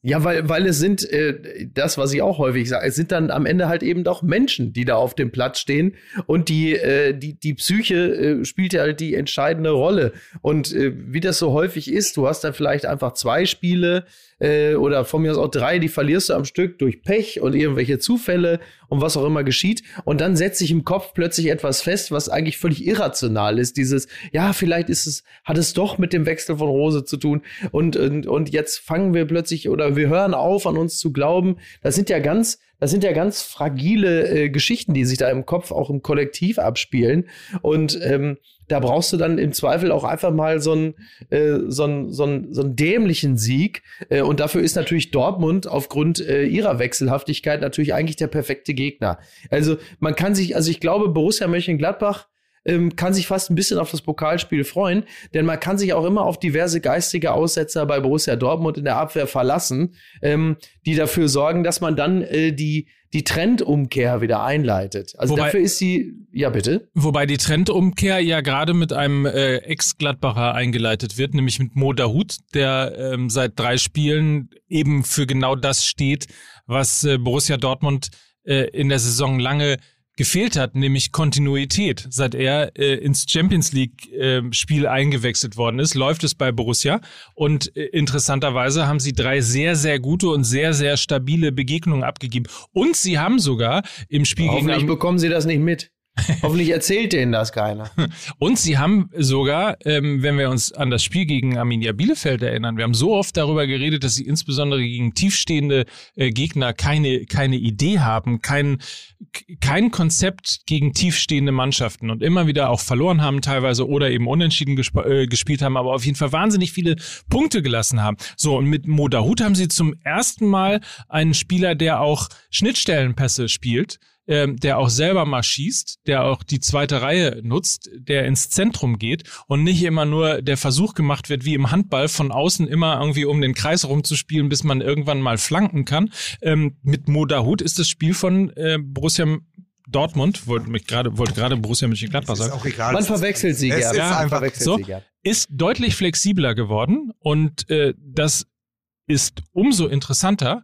Ja, weil, weil es sind, äh, das, was ich auch häufig sage, es sind dann am Ende halt eben doch Menschen, die da auf dem Platz stehen und die, äh, die, die Psyche äh, spielt ja halt die entscheidende Rolle. Und äh, wie das so häufig ist, du hast dann vielleicht einfach zwei Spiele, äh, oder von mir aus auch drei, die verlierst du am Stück durch Pech und irgendwelche Zufälle und was auch immer geschieht. Und dann setzt sich im Kopf plötzlich etwas fest, was eigentlich völlig irrational ist. Dieses, ja, vielleicht ist es, hat es doch mit dem Wechsel von Rose zu tun. Und, und, und jetzt fangen wir plötzlich oder wir hören auf, an uns zu glauben. Das sind ja ganz, das sind ja ganz fragile äh, Geschichten, die sich da im Kopf auch im Kollektiv abspielen. Und ähm, da brauchst du dann im Zweifel auch einfach mal so einen, äh, so einen, so einen, so einen dämlichen Sieg. Äh, und dafür ist natürlich Dortmund aufgrund äh, ihrer Wechselhaftigkeit natürlich eigentlich der perfekte Gegner. Also man kann sich, also ich glaube, Borussia Mönchengladbach ähm, kann sich fast ein bisschen auf das Pokalspiel freuen, denn man kann sich auch immer auf diverse geistige Aussetzer bei Borussia Dortmund in der Abwehr verlassen, ähm, die dafür sorgen, dass man dann äh, die die Trendumkehr wieder einleitet. Also Wobei- dafür ist sie, ja bitte. Wobei die Trendumkehr ja gerade mit einem äh, Ex-Gladbacher eingeleitet wird, nämlich mit Mo Dahut, der ähm, seit drei Spielen eben für genau das steht, was äh, Borussia Dortmund äh, in der Saison lange gefehlt hat, nämlich Kontinuität. Seit er äh, ins Champions League äh, Spiel eingewechselt worden ist, läuft es bei Borussia und äh, interessanterweise haben sie drei sehr sehr gute und sehr sehr stabile Begegnungen abgegeben und sie haben sogar im Spiel gegen Hoffentlich bekommen sie das nicht mit. Hoffentlich erzählt denen das keiner. Und sie haben sogar, ähm, wenn wir uns an das Spiel gegen Arminia Bielefeld erinnern, wir haben so oft darüber geredet, dass sie insbesondere gegen tiefstehende äh, Gegner keine, keine Idee haben, kein, kein Konzept gegen tiefstehende Mannschaften und immer wieder auch verloren haben teilweise oder eben unentschieden gesp äh, gespielt haben, aber auf jeden Fall wahnsinnig viele Punkte gelassen haben. So, und mit Mo Dahut haben sie zum ersten Mal einen Spieler, der auch Schnittstellenpässe spielt, ähm, der auch selber mal schießt, der auch die zweite Reihe nutzt, der ins Zentrum geht und nicht immer nur der Versuch gemacht wird, wie im Handball von außen immer irgendwie um den Kreis rumzuspielen, bis man irgendwann mal flanken kann. Ähm, mit Modahut ist das Spiel von äh, Borussia Dortmund, wollte mich gerade wollte gerade Borussia Mönchengladbach Ist sagen, auch egal. Man verwechselt sie es gern. ist Man einfach verwechselt so. sie gern. ist deutlich flexibler geworden und äh, das ist umso interessanter,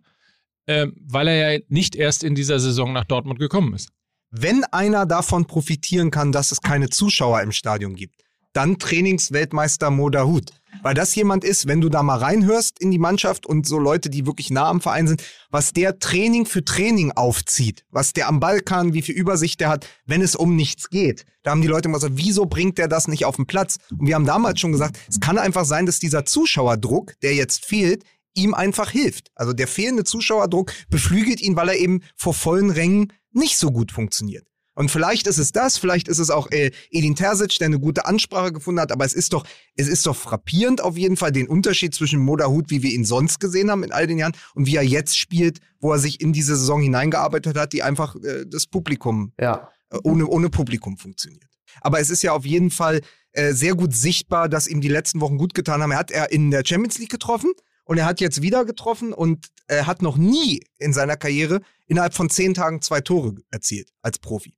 äh, weil er ja nicht erst in dieser Saison nach Dortmund gekommen ist. Wenn einer davon profitieren kann, dass es keine Zuschauer im Stadion gibt, dann Trainingsweltmeister Modahut. Weil das jemand ist, wenn du da mal reinhörst in die Mannschaft und so Leute, die wirklich nah am Verein sind, was der Training für Training aufzieht, was der am Ball kann, wie viel Übersicht der hat, wenn es um nichts geht. Da haben die Leute immer gesagt, wieso bringt der das nicht auf den Platz? Und wir haben damals schon gesagt, es kann einfach sein, dass dieser Zuschauerdruck, der jetzt fehlt, ihm einfach hilft. Also der fehlende Zuschauerdruck beflügelt ihn, weil er eben vor vollen Rängen nicht so gut funktioniert. Und vielleicht ist es das, vielleicht ist es auch äh, Edin Terzic, der eine gute Ansprache gefunden hat, aber es ist doch, es ist doch frappierend auf jeden Fall den Unterschied zwischen Modahut, wie wir ihn sonst gesehen haben in all den Jahren und wie er jetzt spielt, wo er sich in diese Saison hineingearbeitet hat, die einfach äh, das Publikum Ja. äh, ohne, ohne Publikum funktioniert. Aber es ist ja auf jeden Fall äh, sehr gut sichtbar, dass ihm die letzten Wochen gut getan haben. Er hat er in der Champions League getroffen und er hat jetzt wieder getroffen und er hat noch nie in seiner Karriere innerhalb von zehn Tagen zwei Tore erzielt als Profi.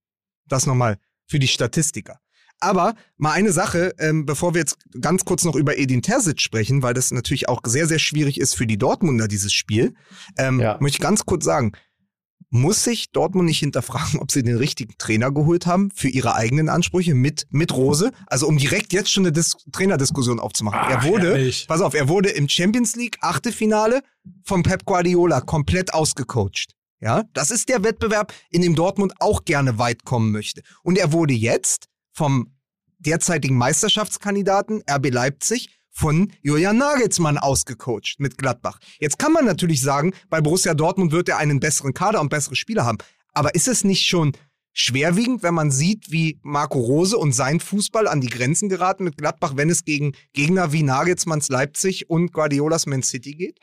Das nochmal für die Statistiker. Aber mal eine Sache, ähm, bevor wir jetzt ganz kurz noch über Edin Terzic sprechen, weil das natürlich auch sehr, sehr schwierig ist für die Dortmunder, dieses Spiel, ähm, Ja. möchte ich ganz kurz sagen, muss sich Dortmund nicht hinterfragen, ob sie den richtigen Trainer geholt haben für ihre eigenen Ansprüche mit, mit Rose? Also um direkt jetzt schon eine Dis Trainerdiskussion aufzumachen. er Ach, wurde, ehrlich. pass auf, er wurde im Champions League Achtelfinale von Pep Guardiola komplett ausgecoacht. Ja, das ist der Wettbewerb, in dem Dortmund auch gerne weit kommen möchte. Und er wurde jetzt vom derzeitigen Meisterschaftskandidaten RB Leipzig von Julian Nagelsmann ausgecoacht mit Gladbach. Jetzt kann man natürlich sagen, bei Borussia Dortmund wird er einen besseren Kader und bessere Spieler haben. Aber ist es nicht schon schwerwiegend, wenn man sieht, wie Marco Rose und sein Fußball an die Grenzen geraten mit Gladbach, wenn es gegen Gegner wie Nagelsmanns Leipzig und Guardiolas Man City geht?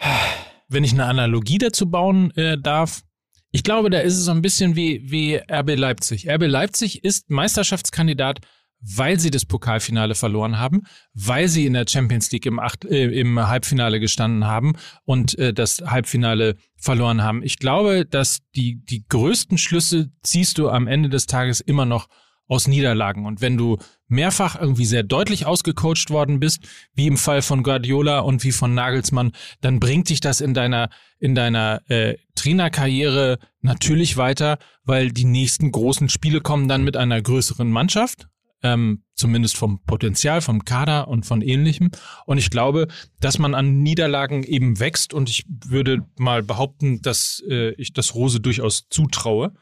wenn ich eine Analogie dazu bauen äh, darf, ich glaube, da ist es so ein bisschen wie, wie RB Leipzig. RB Leipzig ist Meisterschaftskandidat, weil sie das Pokalfinale verloren haben, weil sie in der Champions League im, Acht, äh, im Halbfinale gestanden haben und äh, das Halbfinale verloren haben. Ich glaube, dass die, die größten Schlüsse ziehst du am Ende des Tages immer noch aus Niederlagen. Und wenn du mehrfach irgendwie sehr deutlich ausgecoacht worden bist, wie im Fall von Guardiola und wie von Nagelsmann, dann bringt dich das in deiner, in deiner äh, Trainerkarriere natürlich weiter, weil die nächsten großen Spiele kommen dann mit einer größeren Mannschaft. Ähm, zumindest vom Potenzial, vom Kader und von ähnlichem. Und ich glaube, dass man an Niederlagen eben wächst und ich würde mal behaupten, dass äh, ich das Rose durchaus zutraue.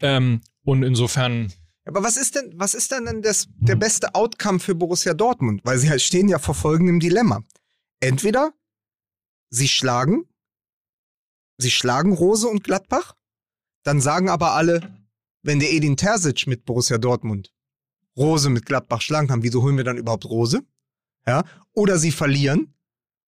Ähm, und insofern Aber was ist denn, was ist denn das, der beste Outcome für Borussia Dortmund? Weil sie halt stehen ja vor folgendem Dilemma. Entweder sie schlagen, sie schlagen Rose und Gladbach, dann sagen aber alle, wenn der Edin Terzic mit Borussia Dortmund Rose mit Gladbach schlagen kann, wieso holen wir dann überhaupt Rose? Ja? Oder sie verlieren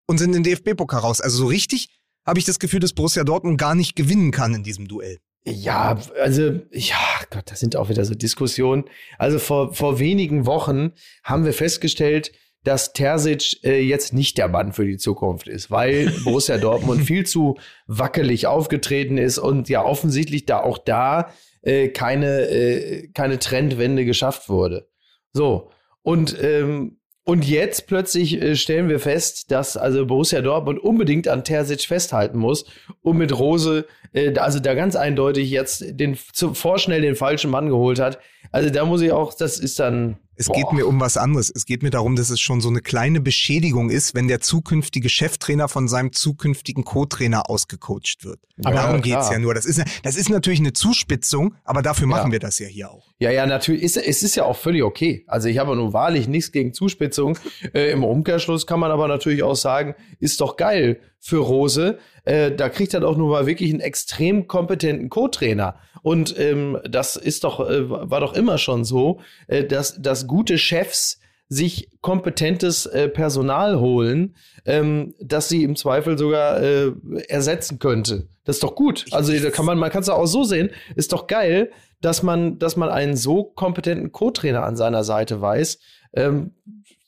und sind in den DFB-Pokal raus. Also so richtig habe ich das Gefühl, dass Borussia Dortmund gar nicht gewinnen kann in diesem Duell. Ja, also, ja, Gott, das sind auch wieder so Diskussionen. Also vor, vor wenigen Wochen haben wir festgestellt, dass Terzic äh, jetzt nicht der Mann für die Zukunft ist, weil Borussia Dortmund viel zu wackelig aufgetreten ist und ja offensichtlich da auch da äh, keine, äh, keine Trendwende geschafft wurde. So. Und ähm, und jetzt plötzlich äh, stellen wir fest, dass also Borussia Dortmund unbedingt an Terzic festhalten muss und mit Rose, äh, also da ganz eindeutig jetzt den zu, vorschnell den falschen Mann geholt hat. Also da muss ich auch, das ist dann es Boah. geht mir um was anderes. Es geht mir darum, dass es schon so eine kleine Beschädigung ist, wenn der zukünftige Cheftrainer von seinem zukünftigen Co-Trainer ausgecoacht wird. Aber ja, darum geht's ja nur. Das ist, das ist natürlich eine Zuspitzung, aber dafür machen ja. wir das ja hier auch. Ja, ja, natürlich. Ist, es ist ja auch völlig okay. Also ich habe nun wahrlich nichts gegen Zuspitzung. Äh, Im Umkehrschluss kann man aber natürlich auch sagen, ist doch geil für Rose. Äh, da kriegt er doch nun mal wirklich einen extrem kompetenten Co-Trainer. Und ähm, das ist doch, äh, war doch immer schon so, äh, dass, dass gute Chefs sich kompetentes äh, Personal holen, ähm, das sie im Zweifel sogar äh, ersetzen könnte. Das ist doch gut. Also da kann man, man kann es auch so sehen. Ist doch geil, dass man, dass man einen so kompetenten Co-Trainer an seiner Seite weiß. Ähm,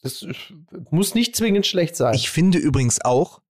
das muss nicht zwingend schlecht sein. Ich finde übrigens auch,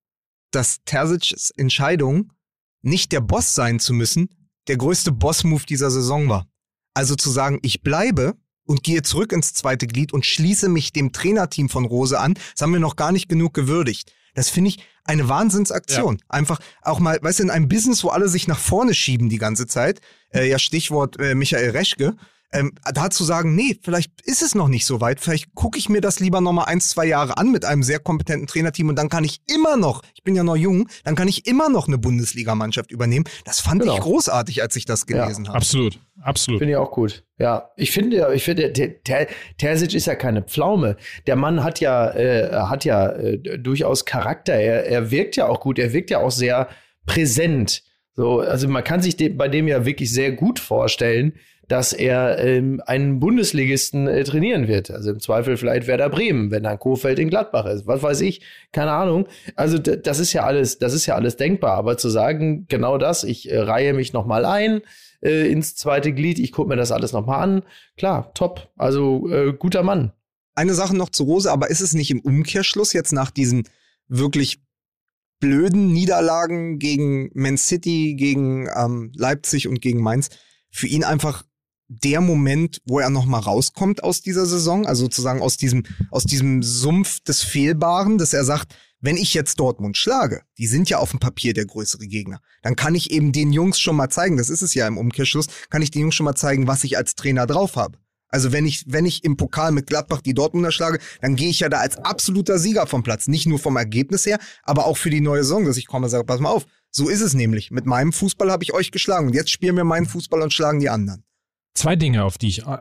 dass Terzic's Entscheidung, nicht der Boss sein zu müssen, der größte Boss-Move dieser Saison war. Also zu sagen, ich bleibe und gehe zurück ins zweite Glied und schließe mich dem Trainerteam von Rose an, das haben wir noch gar nicht genug gewürdigt. Das finde ich eine Wahnsinnsaktion. Ja. Einfach auch mal, weißt du, in einem Business, wo alle sich nach vorne schieben die ganze Zeit, äh, ja Stichwort äh, Michael Reschke, ähm, da zu sagen, nee, vielleicht ist es noch nicht so weit, vielleicht gucke ich mir das lieber noch mal eins, zwei Jahre an mit einem sehr kompetenten Trainerteam und dann kann ich immer noch, ich bin ja noch jung, dann kann ich immer noch eine Bundesligamannschaft übernehmen. Das fand genau. ich großartig, als ich das gelesen ja, habe. Absolut, absolut. Finde ich auch gut. Ja, ich finde, ich finde, der, der, Terzic ist ja keine Pflaume. Der Mann hat ja, äh, hat ja äh, durchaus Charakter. Er, er wirkt ja auch gut. Er wirkt ja auch sehr präsent. So, also man kann sich de bei dem ja wirklich sehr gut vorstellen, dass er ähm, einen Bundesligisten äh, trainieren wird. Also im Zweifel vielleicht Werder Bremen, wenn dann Kofeld in Gladbach ist. Was weiß ich, keine Ahnung. Also das ist ja alles, das ist ja alles denkbar. Aber zu sagen, genau das, ich äh, reihe mich noch mal ein äh, ins zweite Glied, ich gucke mir das alles noch mal an. Klar, top. Also äh, guter Mann. Eine Sache noch zu Rose, aber ist es nicht im Umkehrschluss jetzt nach diesen wirklich blöden Niederlagen gegen Man City, gegen ähm, Leipzig und gegen Mainz für ihn einfach der Moment, wo er noch mal rauskommt aus dieser Saison, also sozusagen aus diesem aus diesem Sumpf des Fehlbaren, dass er sagt, wenn ich jetzt Dortmund schlage, die sind ja auf dem Papier der größere Gegner, dann kann ich eben den Jungs schon mal zeigen, das ist es ja im Umkehrschluss, kann ich den Jungs schon mal zeigen, was ich als Trainer drauf habe. Also wenn ich, wenn ich im Pokal mit Gladbach die Dortmunder schlage, dann gehe ich ja da als absoluter Sieger vom Platz. Nicht nur vom Ergebnis her, aber auch für die neue Saison, dass ich komme und sage, pass mal auf, so ist es nämlich. Mit meinem Fußball habe ich euch geschlagen und jetzt spielen wir meinen Fußball und schlagen die anderen. Zwei Dinge, auf die ich äh,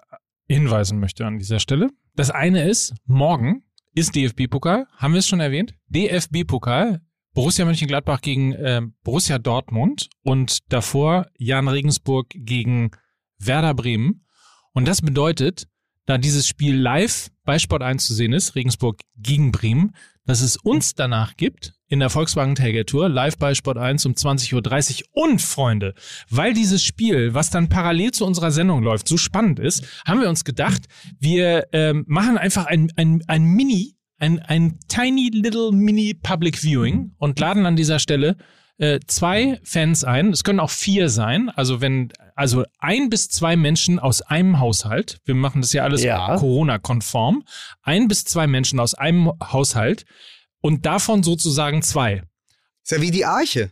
hinweisen möchte an dieser Stelle. Das eine ist, morgen ist DFB-Pokal, haben wir es schon erwähnt? DFB-Pokal, Borussia Mönchengladbach gegen äh, Borussia Dortmund und davor Jan Regensburg gegen Werder Bremen. Und das bedeutet, da dieses Spiel live bei Sport 1 zu sehen ist, Regensburg gegen Bremen, dass es uns danach gibt in der Volkswagen Tailgate Tour, live bei Sport 1 um 20.30 Uhr. Und Freunde, weil dieses Spiel, was dann parallel zu unserer Sendung läuft, so spannend ist, haben wir uns gedacht, wir ähm, machen einfach ein, ein, ein Mini, ein, ein tiny little Mini Public Viewing und laden an dieser Stelle äh, zwei Fans ein. Es können auch vier sein. Also wenn, also ein bis zwei Menschen aus einem Haushalt. Wir machen das ja alles ja. Corona-konform. Ein bis zwei Menschen aus einem Haushalt und davon sozusagen zwei. Ist ja wie die Arche.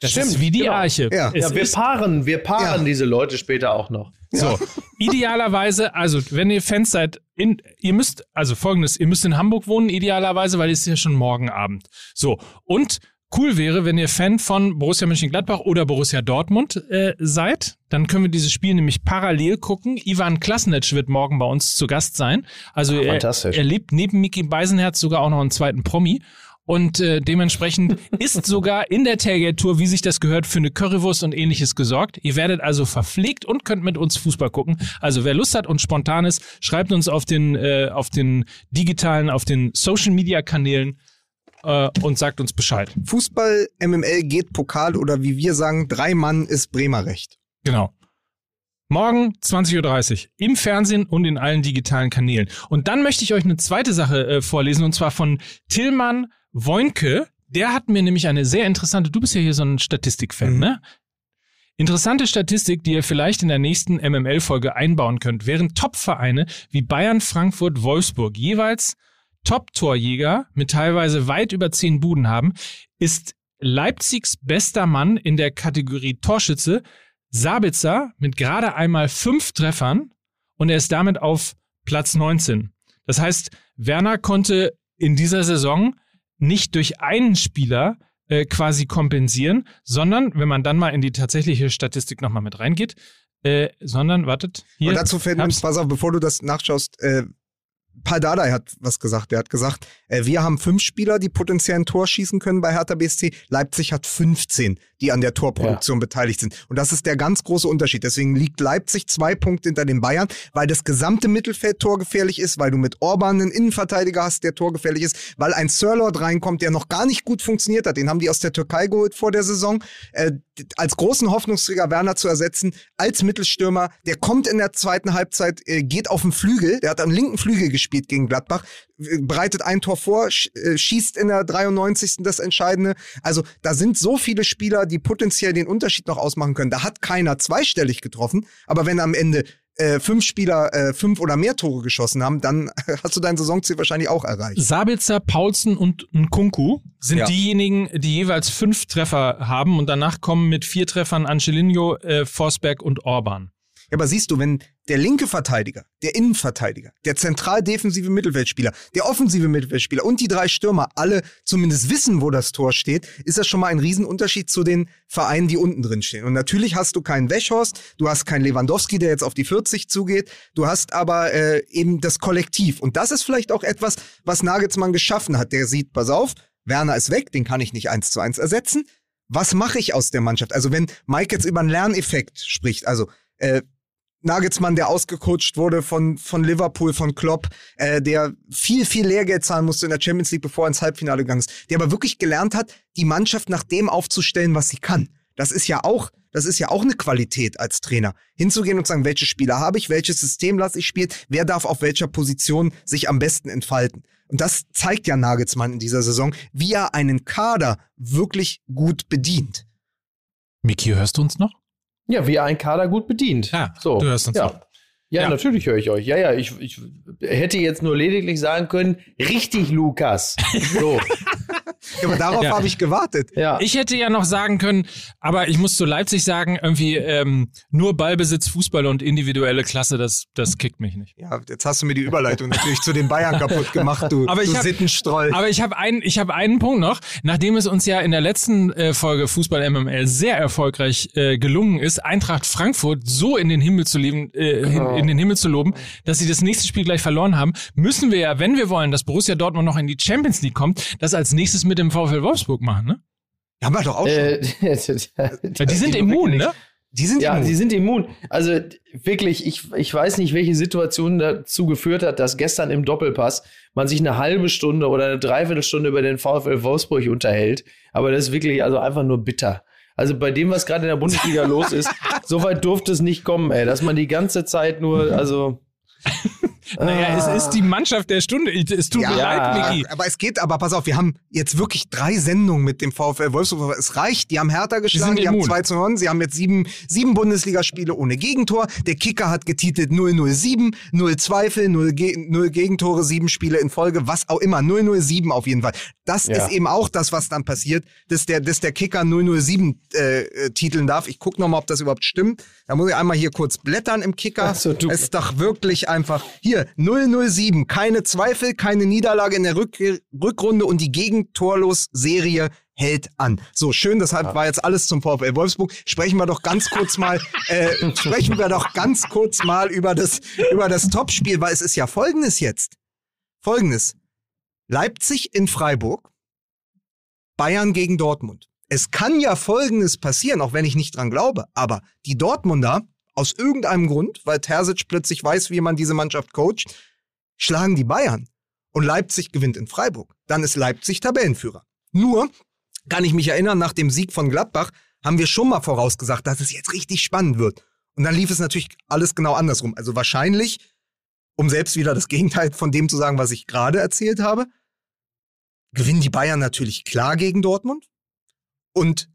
Das Stimmt, ist wie die genau. Arche. Ja, ja wir paaren, wir paaren ja. diese Leute später auch noch. So, idealerweise, also wenn ihr Fans seid, in, ihr müsst, also folgendes, ihr müsst in Hamburg wohnen, idealerweise, weil es ist ja schon morgen Abend. So, und cool wäre, wenn ihr Fan von Borussia Mönchengladbach oder Borussia Dortmund äh, seid. Dann können wir dieses Spiel nämlich parallel gucken. Ivan Klasnitsch wird morgen bei uns zu Gast sein. Also Ach, er, er lebt neben Mickey Beisenherz sogar auch noch einen zweiten Promi. Und äh, dementsprechend ist sogar in der Tailgate-Tour, wie sich das gehört, für eine Currywurst und ähnliches gesorgt. Ihr werdet also verpflegt und könnt mit uns Fußball gucken. Also wer Lust hat und spontan ist, schreibt uns auf den, äh, auf den digitalen, auf den Social-Media-Kanälen äh, und sagt uns Bescheid. Fußball, MML geht Pokal oder wie wir sagen, drei Mann ist Bremer Recht. Genau. Morgen 20.30 Uhr im Fernsehen und in allen digitalen Kanälen. Und dann möchte ich euch eine zweite Sache äh, vorlesen und zwar von Tillmann Woinke. Der hat mir nämlich eine sehr interessante, du bist ja hier so ein Statistikfan, Mhm. ne? Interessante Statistik, die ihr vielleicht in der nächsten MML-Folge einbauen könnt. Während Top-Vereine wie Bayern, Frankfurt, Wolfsburg jeweils Top-Torjäger mit teilweise weit über zehn Buden haben, ist Leipzigs bester Mann in der Kategorie Torschütze Sabitzer mit gerade einmal fünf Treffern und er ist damit auf Platz 19. Das heißt, Werner konnte in dieser Saison nicht durch einen Spieler äh, quasi kompensieren, sondern, wenn man dann mal in die tatsächliche Statistik nochmal mit reingeht, äh, sondern, wartet, hier. Und dazu fällt mir, hab's. pass auf, bevor du das nachschaust, äh, Paldadei hat was gesagt. Der hat gesagt, äh, wir haben fünf Spieler, die potenziell ein Tor schießen können bei Hertha BSC. Leipzig hat 15, die an der Torproduktion beteiligt sind. Und das ist der ganz große Unterschied. Deswegen liegt Leipzig zwei Punkte hinter den Bayern, weil das gesamte Mittelfeld torgefährlich ist, weil du mit Orban einen Innenverteidiger hast, der torgefährlich ist, weil ein Sirlord reinkommt, der noch gar nicht gut funktioniert hat. Den haben die aus der Türkei geholt vor der Saison. Äh, als großen Hoffnungsträger Werner zu ersetzen, als Mittelstürmer, der kommt in der zweiten Halbzeit, äh, geht auf den Flügel, der hat am linken Flügel gespielt gegen Gladbach, äh, bereitet ein Tor vor, äh, schießt in der 93. das Entscheidende. Also da sind so viele Spieler, die potenziell den Unterschied noch ausmachen können. Da hat keiner zweistellig getroffen, aber wenn am Ende äh, fünf Spieler äh, fünf oder mehr Tore geschossen haben, dann hast du dein Saisonziel wahrscheinlich auch erreicht. Sabitzer, Paulsen und Nkunku sind Ja. diejenigen, die jeweils fünf Treffer haben und danach kommen mit vier Treffern Angelino, äh, Forsberg und Orban. Ja, aber siehst du, wenn der linke Verteidiger, der Innenverteidiger, der zentral defensive Mittelfeldspieler, der offensive Mittelfeldspieler und die drei Stürmer alle zumindest wissen, wo das Tor steht, ist das schon mal ein Riesenunterschied zu den Vereinen, die unten drin stehen. Und natürlich hast du keinen Wechhorst, du hast keinen Lewandowski, der jetzt auf die 40 zugeht, du hast aber äh, eben das Kollektiv. Und das ist vielleicht auch etwas, was Nagelsmann geschaffen hat. Der sieht, pass auf, Werner ist weg, den kann ich nicht eins zu eins ersetzen. Was mache ich aus der Mannschaft? Also wenn Mike jetzt über einen Lerneffekt spricht, also äh, Nagelsmann, der ausgecoacht wurde von, von Liverpool, von Klopp, äh, der viel, viel Lehrgeld zahlen musste in der Champions League, bevor er ins Halbfinale gegangen ist, der aber wirklich gelernt hat, die Mannschaft nach dem aufzustellen, was sie kann. Das ist ja auch, das ist ja auch eine Qualität als Trainer. Hinzugehen und sagen, welche Spieler habe ich, welches System lasse ich spielen, wer darf auf welcher Position sich am besten entfalten. Und das zeigt ja Nagelsmann in dieser Saison, wie er einen Kader wirklich gut bedient. Miki, hörst du uns noch? Ja, wie einen Kader gut bedient. Ja, so. du hörst uns ja. Ja, Ja. natürlich höre ich euch. Ja, ja, ich, ich hätte jetzt nur lediglich sagen können, richtig, Lukas. So, aber darauf Ja. habe ich gewartet. ja. Ich hätte ja noch sagen können, aber ich muss zu Leipzig sagen, irgendwie ähm, nur Ballbesitz, Fußball und individuelle Klasse, das, das kickt mich nicht. Ja, jetzt hast du mir die Überleitung natürlich zu den Bayern kaputt gemacht, du, Aber ich du hab- Sittenstroll. Aber ich habe einen, ich habe einen Punkt noch. Nachdem es uns ja in der letzten äh, Folge Fußball MML sehr erfolgreich äh, gelungen ist, Eintracht Frankfurt so in den Himmel zu leben, äh, hin, in den Himmel zu loben, dass sie das nächste Spiel gleich verloren haben, müssen wir ja, wenn wir wollen, dass Borussia Dortmund noch in die Champions League kommt, das als nächstes mit dem VfL Wolfsburg machen, ne? haben wir doch auch schon. Äh, Weil die sind immun, ne? Die sind Ja, immun. sie sind immun. Also wirklich, ich, ich weiß nicht, welche Situation dazu geführt hat, dass gestern im Doppelpass man sich eine halbe Stunde oder eine Dreiviertelstunde über den VfL Wolfsburg unterhält. Aber das ist wirklich also einfach nur bitter. Also bei dem, was gerade in der Bundesliga los ist, so weit durfte es nicht kommen, ey, dass man die ganze Zeit nur, also Naja, es ist die Mannschaft der Stunde. Es tut mir Ja. leid, Miki. aber es geht, aber pass auf, wir haben jetzt wirklich drei Sendungen mit dem VfL Wolfsburg. Es reicht, die haben Hertha geschlagen, sind die, haben immun. 2 zu 9, sie haben jetzt sieben, sieben Bundesligaspiele ohne Gegentor. Der Kicker hat getitelt 007, null Zweifel, null, Ge null Gegentore, sieben Spiele in Folge, was auch immer, 007 auf jeden Fall. Das Ja. ist eben auch das, was dann passiert, dass der, dass der Kicker 007 äh, äh, titeln darf. Ich gucke nochmal, ob das überhaupt stimmt. Da muss ich einmal hier kurz blättern im Kicker. Ach so, du- es ist doch wirklich einfach, hier, 007, keine Zweifel, keine Niederlage in der Rück Rückrunde und die Gegentorlos-Serie hält an. So, schön, deshalb war jetzt alles zum VfL Wolfsburg. Sprechen wir doch ganz kurz mal, äh, sprechen wir doch ganz kurz mal über das, über das Topspiel, weil es ist ja folgendes jetzt. Folgendes. Leipzig in Freiburg, Bayern gegen Dortmund. Es kann ja Folgendes passieren, auch wenn ich nicht dran glaube, aber die Dortmunder, aus irgendeinem Grund, weil Terzic plötzlich weiß, wie man diese Mannschaft coacht, schlagen die Bayern. Und Leipzig gewinnt in Freiburg. Dann ist Leipzig Tabellenführer. Nur kann ich mich erinnern, nach dem Sieg von Gladbach haben wir schon mal vorausgesagt, dass es jetzt richtig spannend wird. Und dann lief es natürlich alles genau andersrum. Also wahrscheinlich, um selbst wieder das Gegenteil von dem zu sagen, was ich gerade erzählt habe, gewinnen die Bayern natürlich klar gegen Dortmund und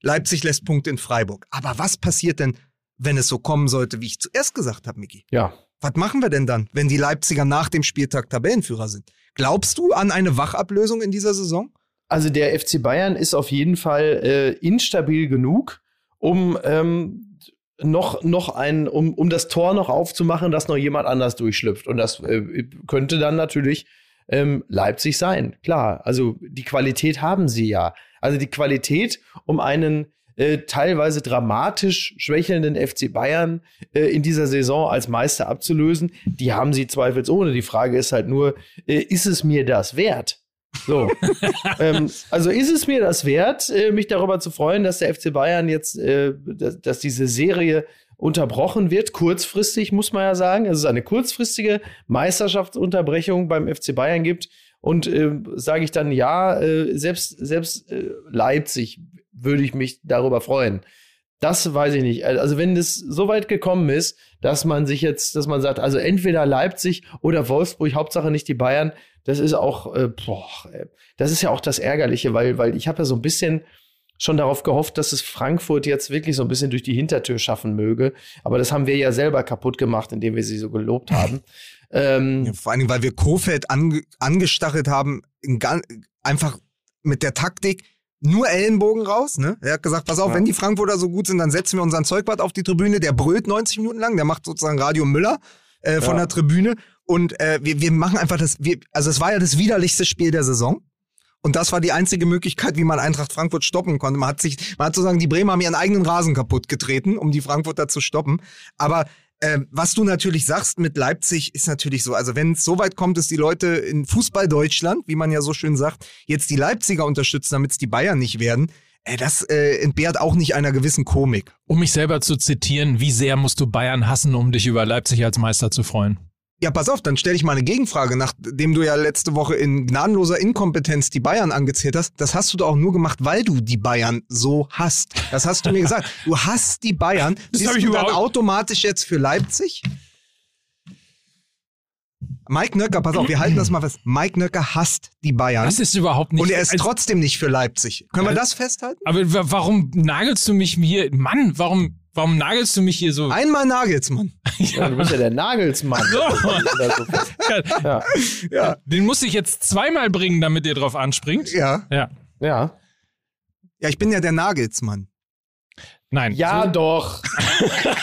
Leipzig lässt Punkte in Freiburg. Aber was passiert denn, wenn es so kommen sollte, wie ich zuerst gesagt habe, Miki? Ja. Was machen wir denn dann, wenn die Leipziger nach dem Spieltag Tabellenführer sind? Glaubst du an eine Wachablösung in dieser Saison? Also der FC Bayern ist auf jeden Fall äh, instabil genug, um ähm, noch, noch ein, um, um das Tor noch aufzumachen, dass noch jemand anders durchschlüpft. Und das äh, könnte dann natürlich ähm, Leipzig sein. Klar, also die Qualität haben sie ja. Also die Qualität, um einen äh, teilweise dramatisch schwächelnden FC Bayern äh, in dieser Saison als Meister abzulösen, die haben sie zweifelsohne. Die Frage ist halt nur, äh, ist es mir das wert? So. ähm, also ist es mir das wert, äh, mich darüber zu freuen, dass der FC Bayern jetzt, äh, dass, dass, diese Serie unterbrochen wird, kurzfristig, muss man ja sagen. Es ist eine kurzfristige Meisterschaftsunterbrechung beim FC Bayern gibt. Und äh, sage ich dann, ja, äh, selbst, selbst äh, Leipzig würde ich mich darüber freuen. Das weiß ich nicht. Also wenn es so weit gekommen ist, dass man sich jetzt, dass man sagt, also entweder Leipzig oder Wolfsburg, Hauptsache nicht die Bayern, das ist auch, äh, boah, das ist ja auch das Ärgerliche, weil, weil ich habe ja so ein bisschen schon darauf gehofft, dass es Frankfurt jetzt wirklich so ein bisschen durch die Hintertür schaffen möge. Aber das haben wir ja selber kaputt gemacht, indem wir sie so gelobt haben. ähm, ja, vor allen Dingen, weil wir Kofeld ange angestachelt haben, einfach mit der Taktik, nur Ellenbogen raus. Ne? Er hat gesagt, pass auf, ja. wenn die Frankfurter so gut sind, dann setzen wir unseren Zeugwart auf die Tribüne. Der brüllt 90 Minuten lang, der macht sozusagen Radio Müller äh, von ja. der Tribüne. Und äh, wir, wir machen einfach das, wir, also es war ja das widerlichste Spiel der Saison. Und das war die einzige Möglichkeit, wie man Eintracht Frankfurt stoppen konnte. Man hat sich, man hat sozusagen, die Bremer haben ihren eigenen Rasen kaputt getreten, um die Frankfurter zu stoppen. Aber äh, was du natürlich sagst mit Leipzig, ist natürlich so. Also wenn es so weit kommt, dass die Leute in Fußball Deutschland, wie man ja so schön sagt, jetzt die Leipziger unterstützen, damit es die Bayern nicht werden, äh, das äh, entbehrt auch nicht einer gewissen Komik. Um mich selber zu zitieren, wie sehr musst du Bayern hassen, um dich über Leipzig als Meister zu freuen? Ja, pass auf, dann stelle ich mal eine Gegenfrage, nachdem du ja letzte Woche in gnadenloser Inkompetenz die Bayern angezählt hast. Das hast du doch auch nur gemacht, weil du die Bayern so hast. Das hast du mir gesagt. Du hast die Bayern. Das Bist du dann automatisch jetzt für Leipzig? Mike Nöcker, pass auf, wir halten das mal fest. Mike Nöcker hasst die Bayern. Das ist überhaupt nicht. Und er ist trotzdem nicht für Leipzig. Können wir das festhalten? Aber warum nagelst du mich hier? Mann, warum Warum nagelst du mich hier so? Einmal Nagelsmann. ja, du bist ja der Nagelsmann. So. ja. ja. Den muss ich jetzt zweimal bringen, damit ihr drauf anspringt. Ja. Ja. Ja. Ja, ich bin ja der Nagelsmann. Nein. Ja, so. doch.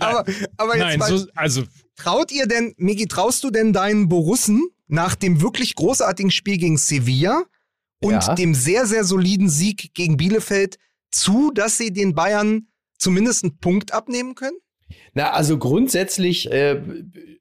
aber, aber jetzt Nein, mal, so, also. Traut ihr denn, Miki, traust du denn deinen Borussen nach dem wirklich großartigen Spiel gegen Sevilla und ja. dem sehr, sehr soliden Sieg gegen Bielefeld zu, dass sie den Bayern zumindest einen Punkt abnehmen können? Na, also grundsätzlich, äh,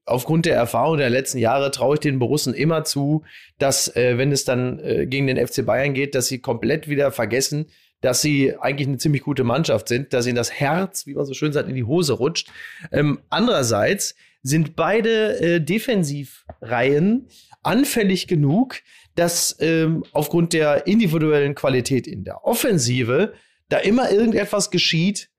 aufgrund der Erfahrung der letzten Jahre, traue ich den Borussen immer zu, dass, äh, wenn es dann äh, gegen den FC Bayern geht, dass sie komplett wieder vergessen, dass sie eigentlich eine ziemlich gute Mannschaft sind, dass ihnen das Herz, wie man so schön sagt, in die Hose rutscht. Ähm, andererseits sind beide äh, Defensivreihen anfällig genug, dass ähm, aufgrund der individuellen Qualität in der Offensive da immer irgendetwas geschieht,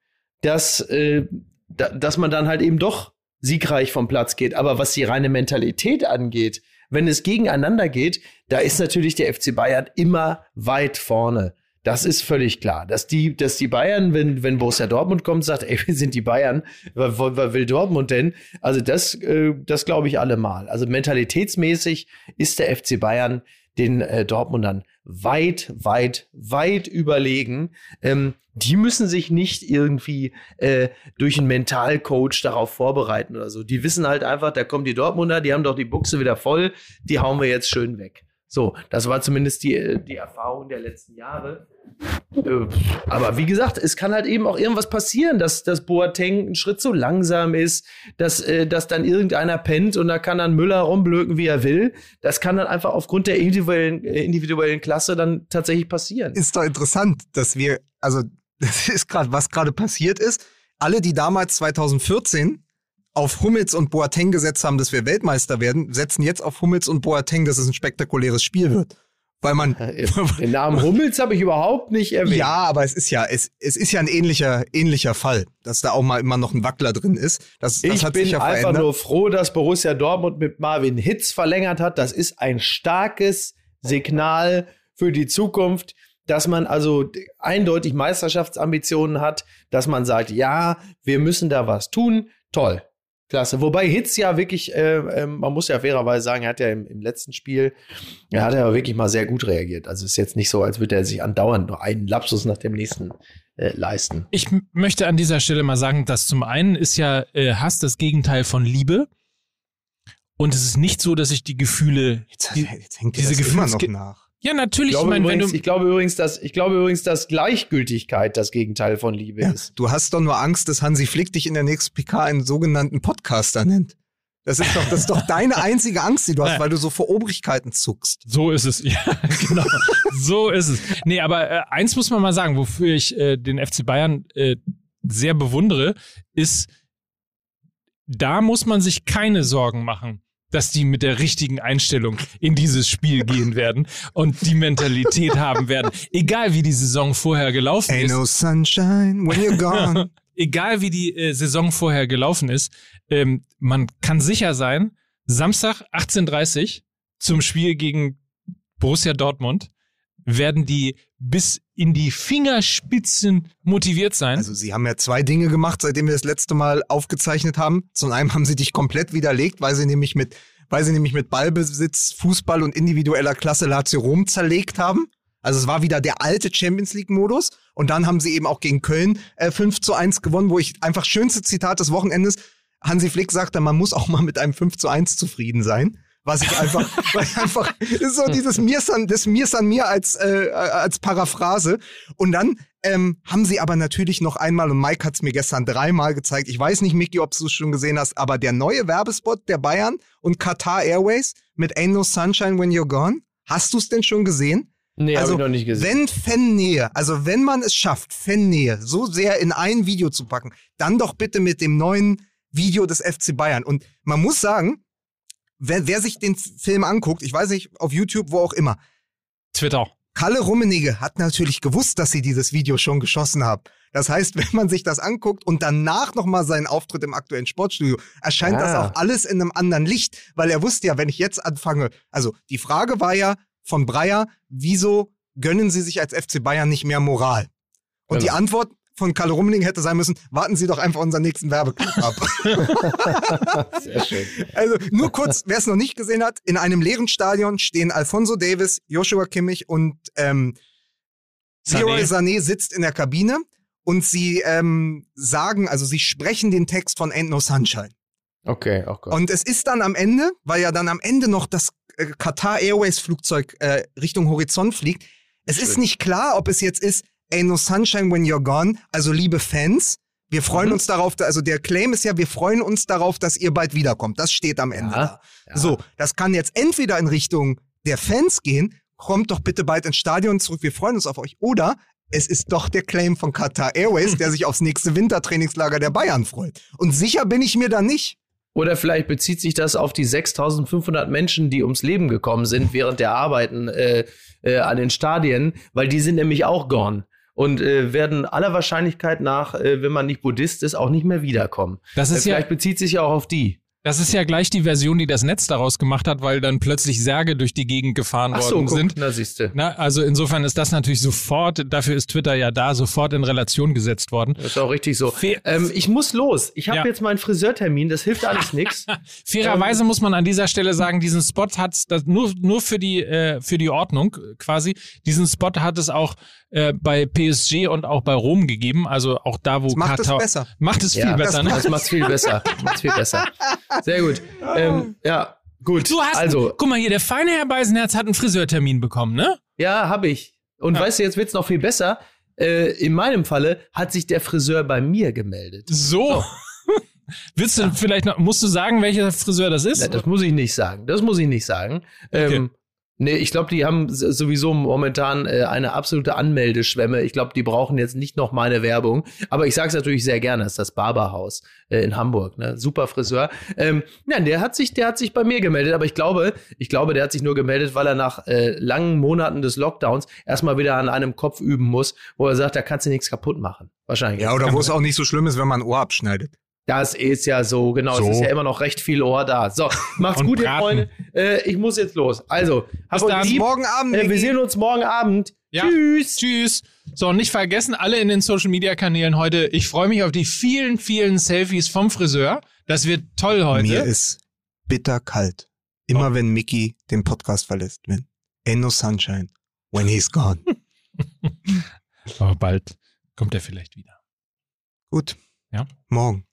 dass, äh, da, dass man dann halt eben doch siegreich vom Platz geht. Aber was die reine Mentalität angeht, wenn es gegeneinander geht, da ist natürlich der FC Bayern immer weit vorne. Das ist völlig klar. Dass die, dass die Bayern, wenn, wenn Borussia Dortmund kommt, sagt, ey, wir sind die Bayern, was, was will Dortmund denn? Also das, äh, das glaube ich allemal. Also mentalitätsmäßig ist der FC Bayern den äh, Dortmundern weit, weit, weit überlegen. Ähm, die müssen sich nicht irgendwie äh, durch einen Mentalcoach darauf vorbereiten oder so. Die wissen halt einfach, da kommen die Dortmunder, die haben doch die Buchse wieder voll, die hauen wir jetzt schön weg. So, das war zumindest die, die Erfahrung der letzten Jahre. Äh, aber wie gesagt, es kann halt eben auch irgendwas passieren, dass, dass Boateng einen Schritt zu langsam ist, dass, äh, dass dann irgendeiner pennt und da kann dann Müller rumblöken, wie er will. Das kann dann einfach aufgrund der individuellen, äh, individuellen Klasse dann tatsächlich passieren. Ist doch interessant, dass wir, also das ist gerade, was gerade passiert ist. Alle, die damals 2014 auf Hummels und Boateng gesetzt haben, dass wir Weltmeister werden, setzen jetzt auf Hummels und Boateng, dass es ein spektakuläres Spiel wird. weil man Den Namen Hummels habe ich überhaupt nicht erwähnt. ja, aber es ist ja es, es ist ja ein ähnlicher ähnlicher Fall, dass da auch mal immer noch ein Wackler drin ist. Das, das ich hat bin sich ja einfach verändert. nur froh, dass Borussia Dortmund mit Marvin Hitz verlängert hat. Das ist ein starkes Signal für die Zukunft, dass man also eindeutig Meisterschaftsambitionen hat, dass man sagt, ja, wir müssen da was tun. Toll. Klasse. Wobei Hitz ja wirklich, äh, ähm, man muss ja fairerweise sagen, er hat ja im, im letzten Spiel, er hat ja wirklich mal sehr gut reagiert. Also ist jetzt nicht so, als würde er sich andauernd nur einen Lapsus nach dem nächsten äh, leisten. Ich möchte an dieser Stelle mal sagen, dass zum einen ist ja äh, Hass das Gegenteil von Liebe. Und es ist nicht so, dass ich die Gefühle. jetzt, die, jetzt hängt diese das immer noch nach. Ja, natürlich. Ich Ich glaube, meine, wenn übrigens, du. ich glaube übrigens, dass ich glaube übrigens, dass Gleichgültigkeit das Gegenteil von Liebe Ja, ist. du hast doch nur Angst, dass Hansi Flick dich in der nächsten PK einen sogenannten Podcaster nennt. Das ist doch, das ist doch deine einzige Angst, die du hast, weil du so vor Obrigkeiten zuckst. So ist es, ja, genau. so ist es. Nee, aber äh, eins muss man mal sagen, wofür ich äh, den FC Bayern äh, sehr bewundere, ist, da muss man sich keine Sorgen machen, dass die mit der richtigen Einstellung in dieses Spiel gehen werden und die Mentalität haben werden. Egal wie die Saison vorher gelaufen Ain't ist. no sunshine when you're gone. egal wie die äh, Saison vorher gelaufen ist, ähm, man kann sicher sein, Samstag 18.30 zum Spiel gegen Borussia Dortmund werden die bis in die Fingerspitzen motiviert sein. Also sie haben ja zwei Dinge gemacht, seitdem wir das letzte Mal aufgezeichnet haben. Zum einen haben sie dich komplett widerlegt, weil sie nämlich mit, weil sie nämlich mit Ballbesitz, Fußball und individueller Klasse Lazio Rom zerlegt haben. Also es war wieder der alte Champions League Modus. Und dann haben sie eben auch gegen Köln äh, 5 zu 1 gewonnen, wo ich einfach schönste Zitat des Wochenendes, Hansi Flick sagte, man muss auch mal mit einem 5 zu 1 zufrieden sein. Was ich einfach, weil ich einfach, ist so dieses Mir san, das Mir san mir als, äh, als Paraphrase. Und dann ähm, haben sie aber natürlich noch einmal, und Mike hat es mir gestern dreimal gezeigt, ich weiß nicht, Micky, ob du es schon gesehen hast, aber der neue Werbespot der Bayern und Qatar Airways mit Ain't No Sunshine When You're Gone, hast du es denn schon gesehen? Nee, also, habe ich noch nicht gesehen. Wenn Fannähe, also wenn man es schafft, Fannähe so sehr in ein Video zu packen, dann doch bitte mit dem neuen Video des FC Bayern. Und man muss sagen, wer, wer sich den Film anguckt, ich weiß nicht, auf YouTube, wo auch immer, Twitter. Kalle Rummenigge hat natürlich gewusst, dass sie dieses Video schon geschossen haben. Das heißt, wenn man sich das anguckt und danach nochmal seinen Auftritt im aktuellen Sportstudio, erscheint das Ah. auch alles in einem anderen Licht, weil er wusste ja, wenn ich jetzt anfange, also die Frage war ja von Breyer, wieso gönnen Sie sich als FC Bayern nicht mehr Moral? Und die Genau. Antwort von Kalle Rummenigge hätte sein müssen, warten Sie doch einfach unseren nächsten Werbeclip ab. Sehr schön. Also nur kurz, wer es noch nicht gesehen hat, in einem leeren Stadion stehen Alfonso Davis, Joshua Kimmich und ähm, Leroy Sané sitzt in der Kabine und sie ähm, sagen, also sie sprechen den Text von Ain't No Sunshine. Okay, oh Gott. Und es ist dann am Ende, weil ja dann am Ende noch das äh, Qatar Airways Flugzeug äh, Richtung Horizont fliegt, es ist Schön. nicht klar, ob es jetzt ist Ain't No Sunshine When You're Gone, also liebe Fans, wir freuen Mhm. uns darauf, da- also der Claim ist ja, wir freuen uns darauf, dass ihr bald wiederkommt. Das steht am Ende Ja, da. ja. So, das kann jetzt entweder in Richtung der Fans gehen, kommt doch bitte bald ins Stadion zurück, wir freuen uns auf euch, oder es ist doch der Claim von Qatar Airways, der sich aufs nächste Wintertrainingslager der Bayern freut. Und sicher bin ich mir da nicht. Oder vielleicht bezieht sich das auf die 6500 Menschen, die ums Leben gekommen sind während der Arbeiten äh, äh, an den Stadien, weil die sind nämlich auch gone und äh, werden aller Wahrscheinlichkeit nach, äh, wenn man nicht Buddhist ist, auch nicht mehr wiederkommen. Das Äh, ist ja, vielleicht bezieht sich ja auch auf die. das ist ja gleich die Version, die das Netz daraus gemacht hat, weil dann plötzlich Särge durch die Gegend gefahren Ach so, worden guck, sind. na siehste. Na, also insofern ist das natürlich sofort, dafür ist Twitter ja da, sofort in Relation gesetzt worden. Das ist auch richtig so. Fe- Ähm, ich muss los. Ich habe Ja. jetzt meinen Friseurtermin. Das hilft alles nichts. Fairerweise muss man an dieser Stelle sagen, diesen Spot hat das nur nur für die äh, für die Ordnung äh, quasi. Diesen Spot hat es auch äh, bei PSG und auch bei Rom gegeben, also auch da, wo Das macht es Katar besser. macht es viel Ja, besser. Ne? Das macht's viel besser. Macht's viel besser. Sehr gut. Ähm, ja, gut. Du hast, also, guck mal hier, der feine Herr Beisenherz hat einen Friseurtermin bekommen, ne? ja, habe ich. Und Ja. weißt du, jetzt wird's noch viel besser. Äh, in meinem Falle hat sich der Friseur bei mir gemeldet. So. Willst du vielleicht noch, musst du sagen, welcher Friseur das ist? Na, das muss ich nicht sagen. Das muss ich nicht sagen. Ähm, Nee, ich glaube, die haben sowieso momentan äh, eine absolute Anmeldeschwemme. Ich glaube, die brauchen jetzt nicht noch meine Werbung. Aber ich sage es natürlich sehr gerne, das ist das Barberhaus äh, in Hamburg. Ne? Super Friseur. Ähm, ja, der hat sich, der hat sich bei mir gemeldet, aber ich glaube, ich glaube, der hat sich nur gemeldet, weil er nach äh, langen Monaten des Lockdowns erstmal wieder an einem Kopf üben muss, wo er sagt, da kannst du nichts kaputt machen. Wahrscheinlich. Ja, oder wo es auch nicht so schlimm ist, wenn man ein Ohr abschneidet. Das ist ja so, genau. So. Es ist ja immer noch recht viel Ohr da. So, macht's Und gut, ihr. Freunde. Äh, ich muss jetzt los. Also, habt euch dann. lieb. Morgen Abend. Äh, wir sehen uns morgen Abend. Ja. Tschüss. Tschüss. So, und nicht vergessen, alle in den Social Media Kanälen heute. Ich freue mich auf die vielen, vielen Selfies vom Friseur. Das wird toll heute. Mir ist bitter kalt. Immer wenn Mickey den Podcast verlässt. Wenn Ain't no sunshine when he's gone. Aber bald kommt er vielleicht wieder. Gut. Ja. Morgen.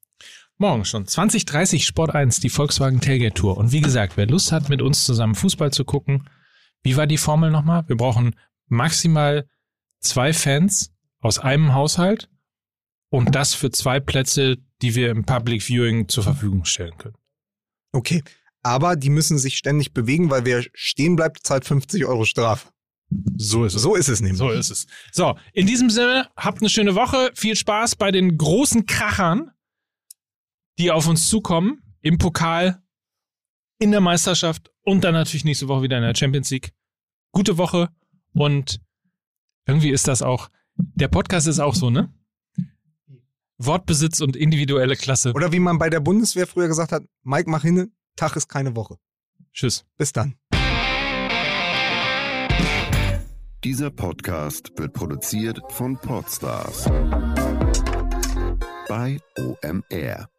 Morgen schon. 2030 Sport 1, die Volkswagen Tailgate Tour. Und wie gesagt, wer Lust hat, mit uns zusammen Fußball zu gucken, wie war die Formel nochmal? Wir brauchen maximal zwei Fans aus einem Haushalt und das für zwei Plätze, die wir im Public Viewing zur Verfügung stellen können. Okay. Aber die müssen sich ständig bewegen, weil wer stehen bleibt, zahlt 50 Euro Strafe. So ist es. So ist es nämlich. So ist es. So, in diesem Sinne, habt eine schöne Woche. Viel Spaß bei den großen Krachern, die auf uns zukommen. Im Pokal, in der Meisterschaft und dann natürlich nächste Woche wieder in der Champions League. Gute Woche und irgendwie ist das auch, der Podcast ist auch so, ne? Wortbesitz und individuelle Klasse. Oder wie man bei der Bundeswehr früher gesagt hat, Mike, mach hin, Tag ist keine Woche. Tschüss. Bis dann. Dieser Podcast wird produziert von Podstars bei OMR.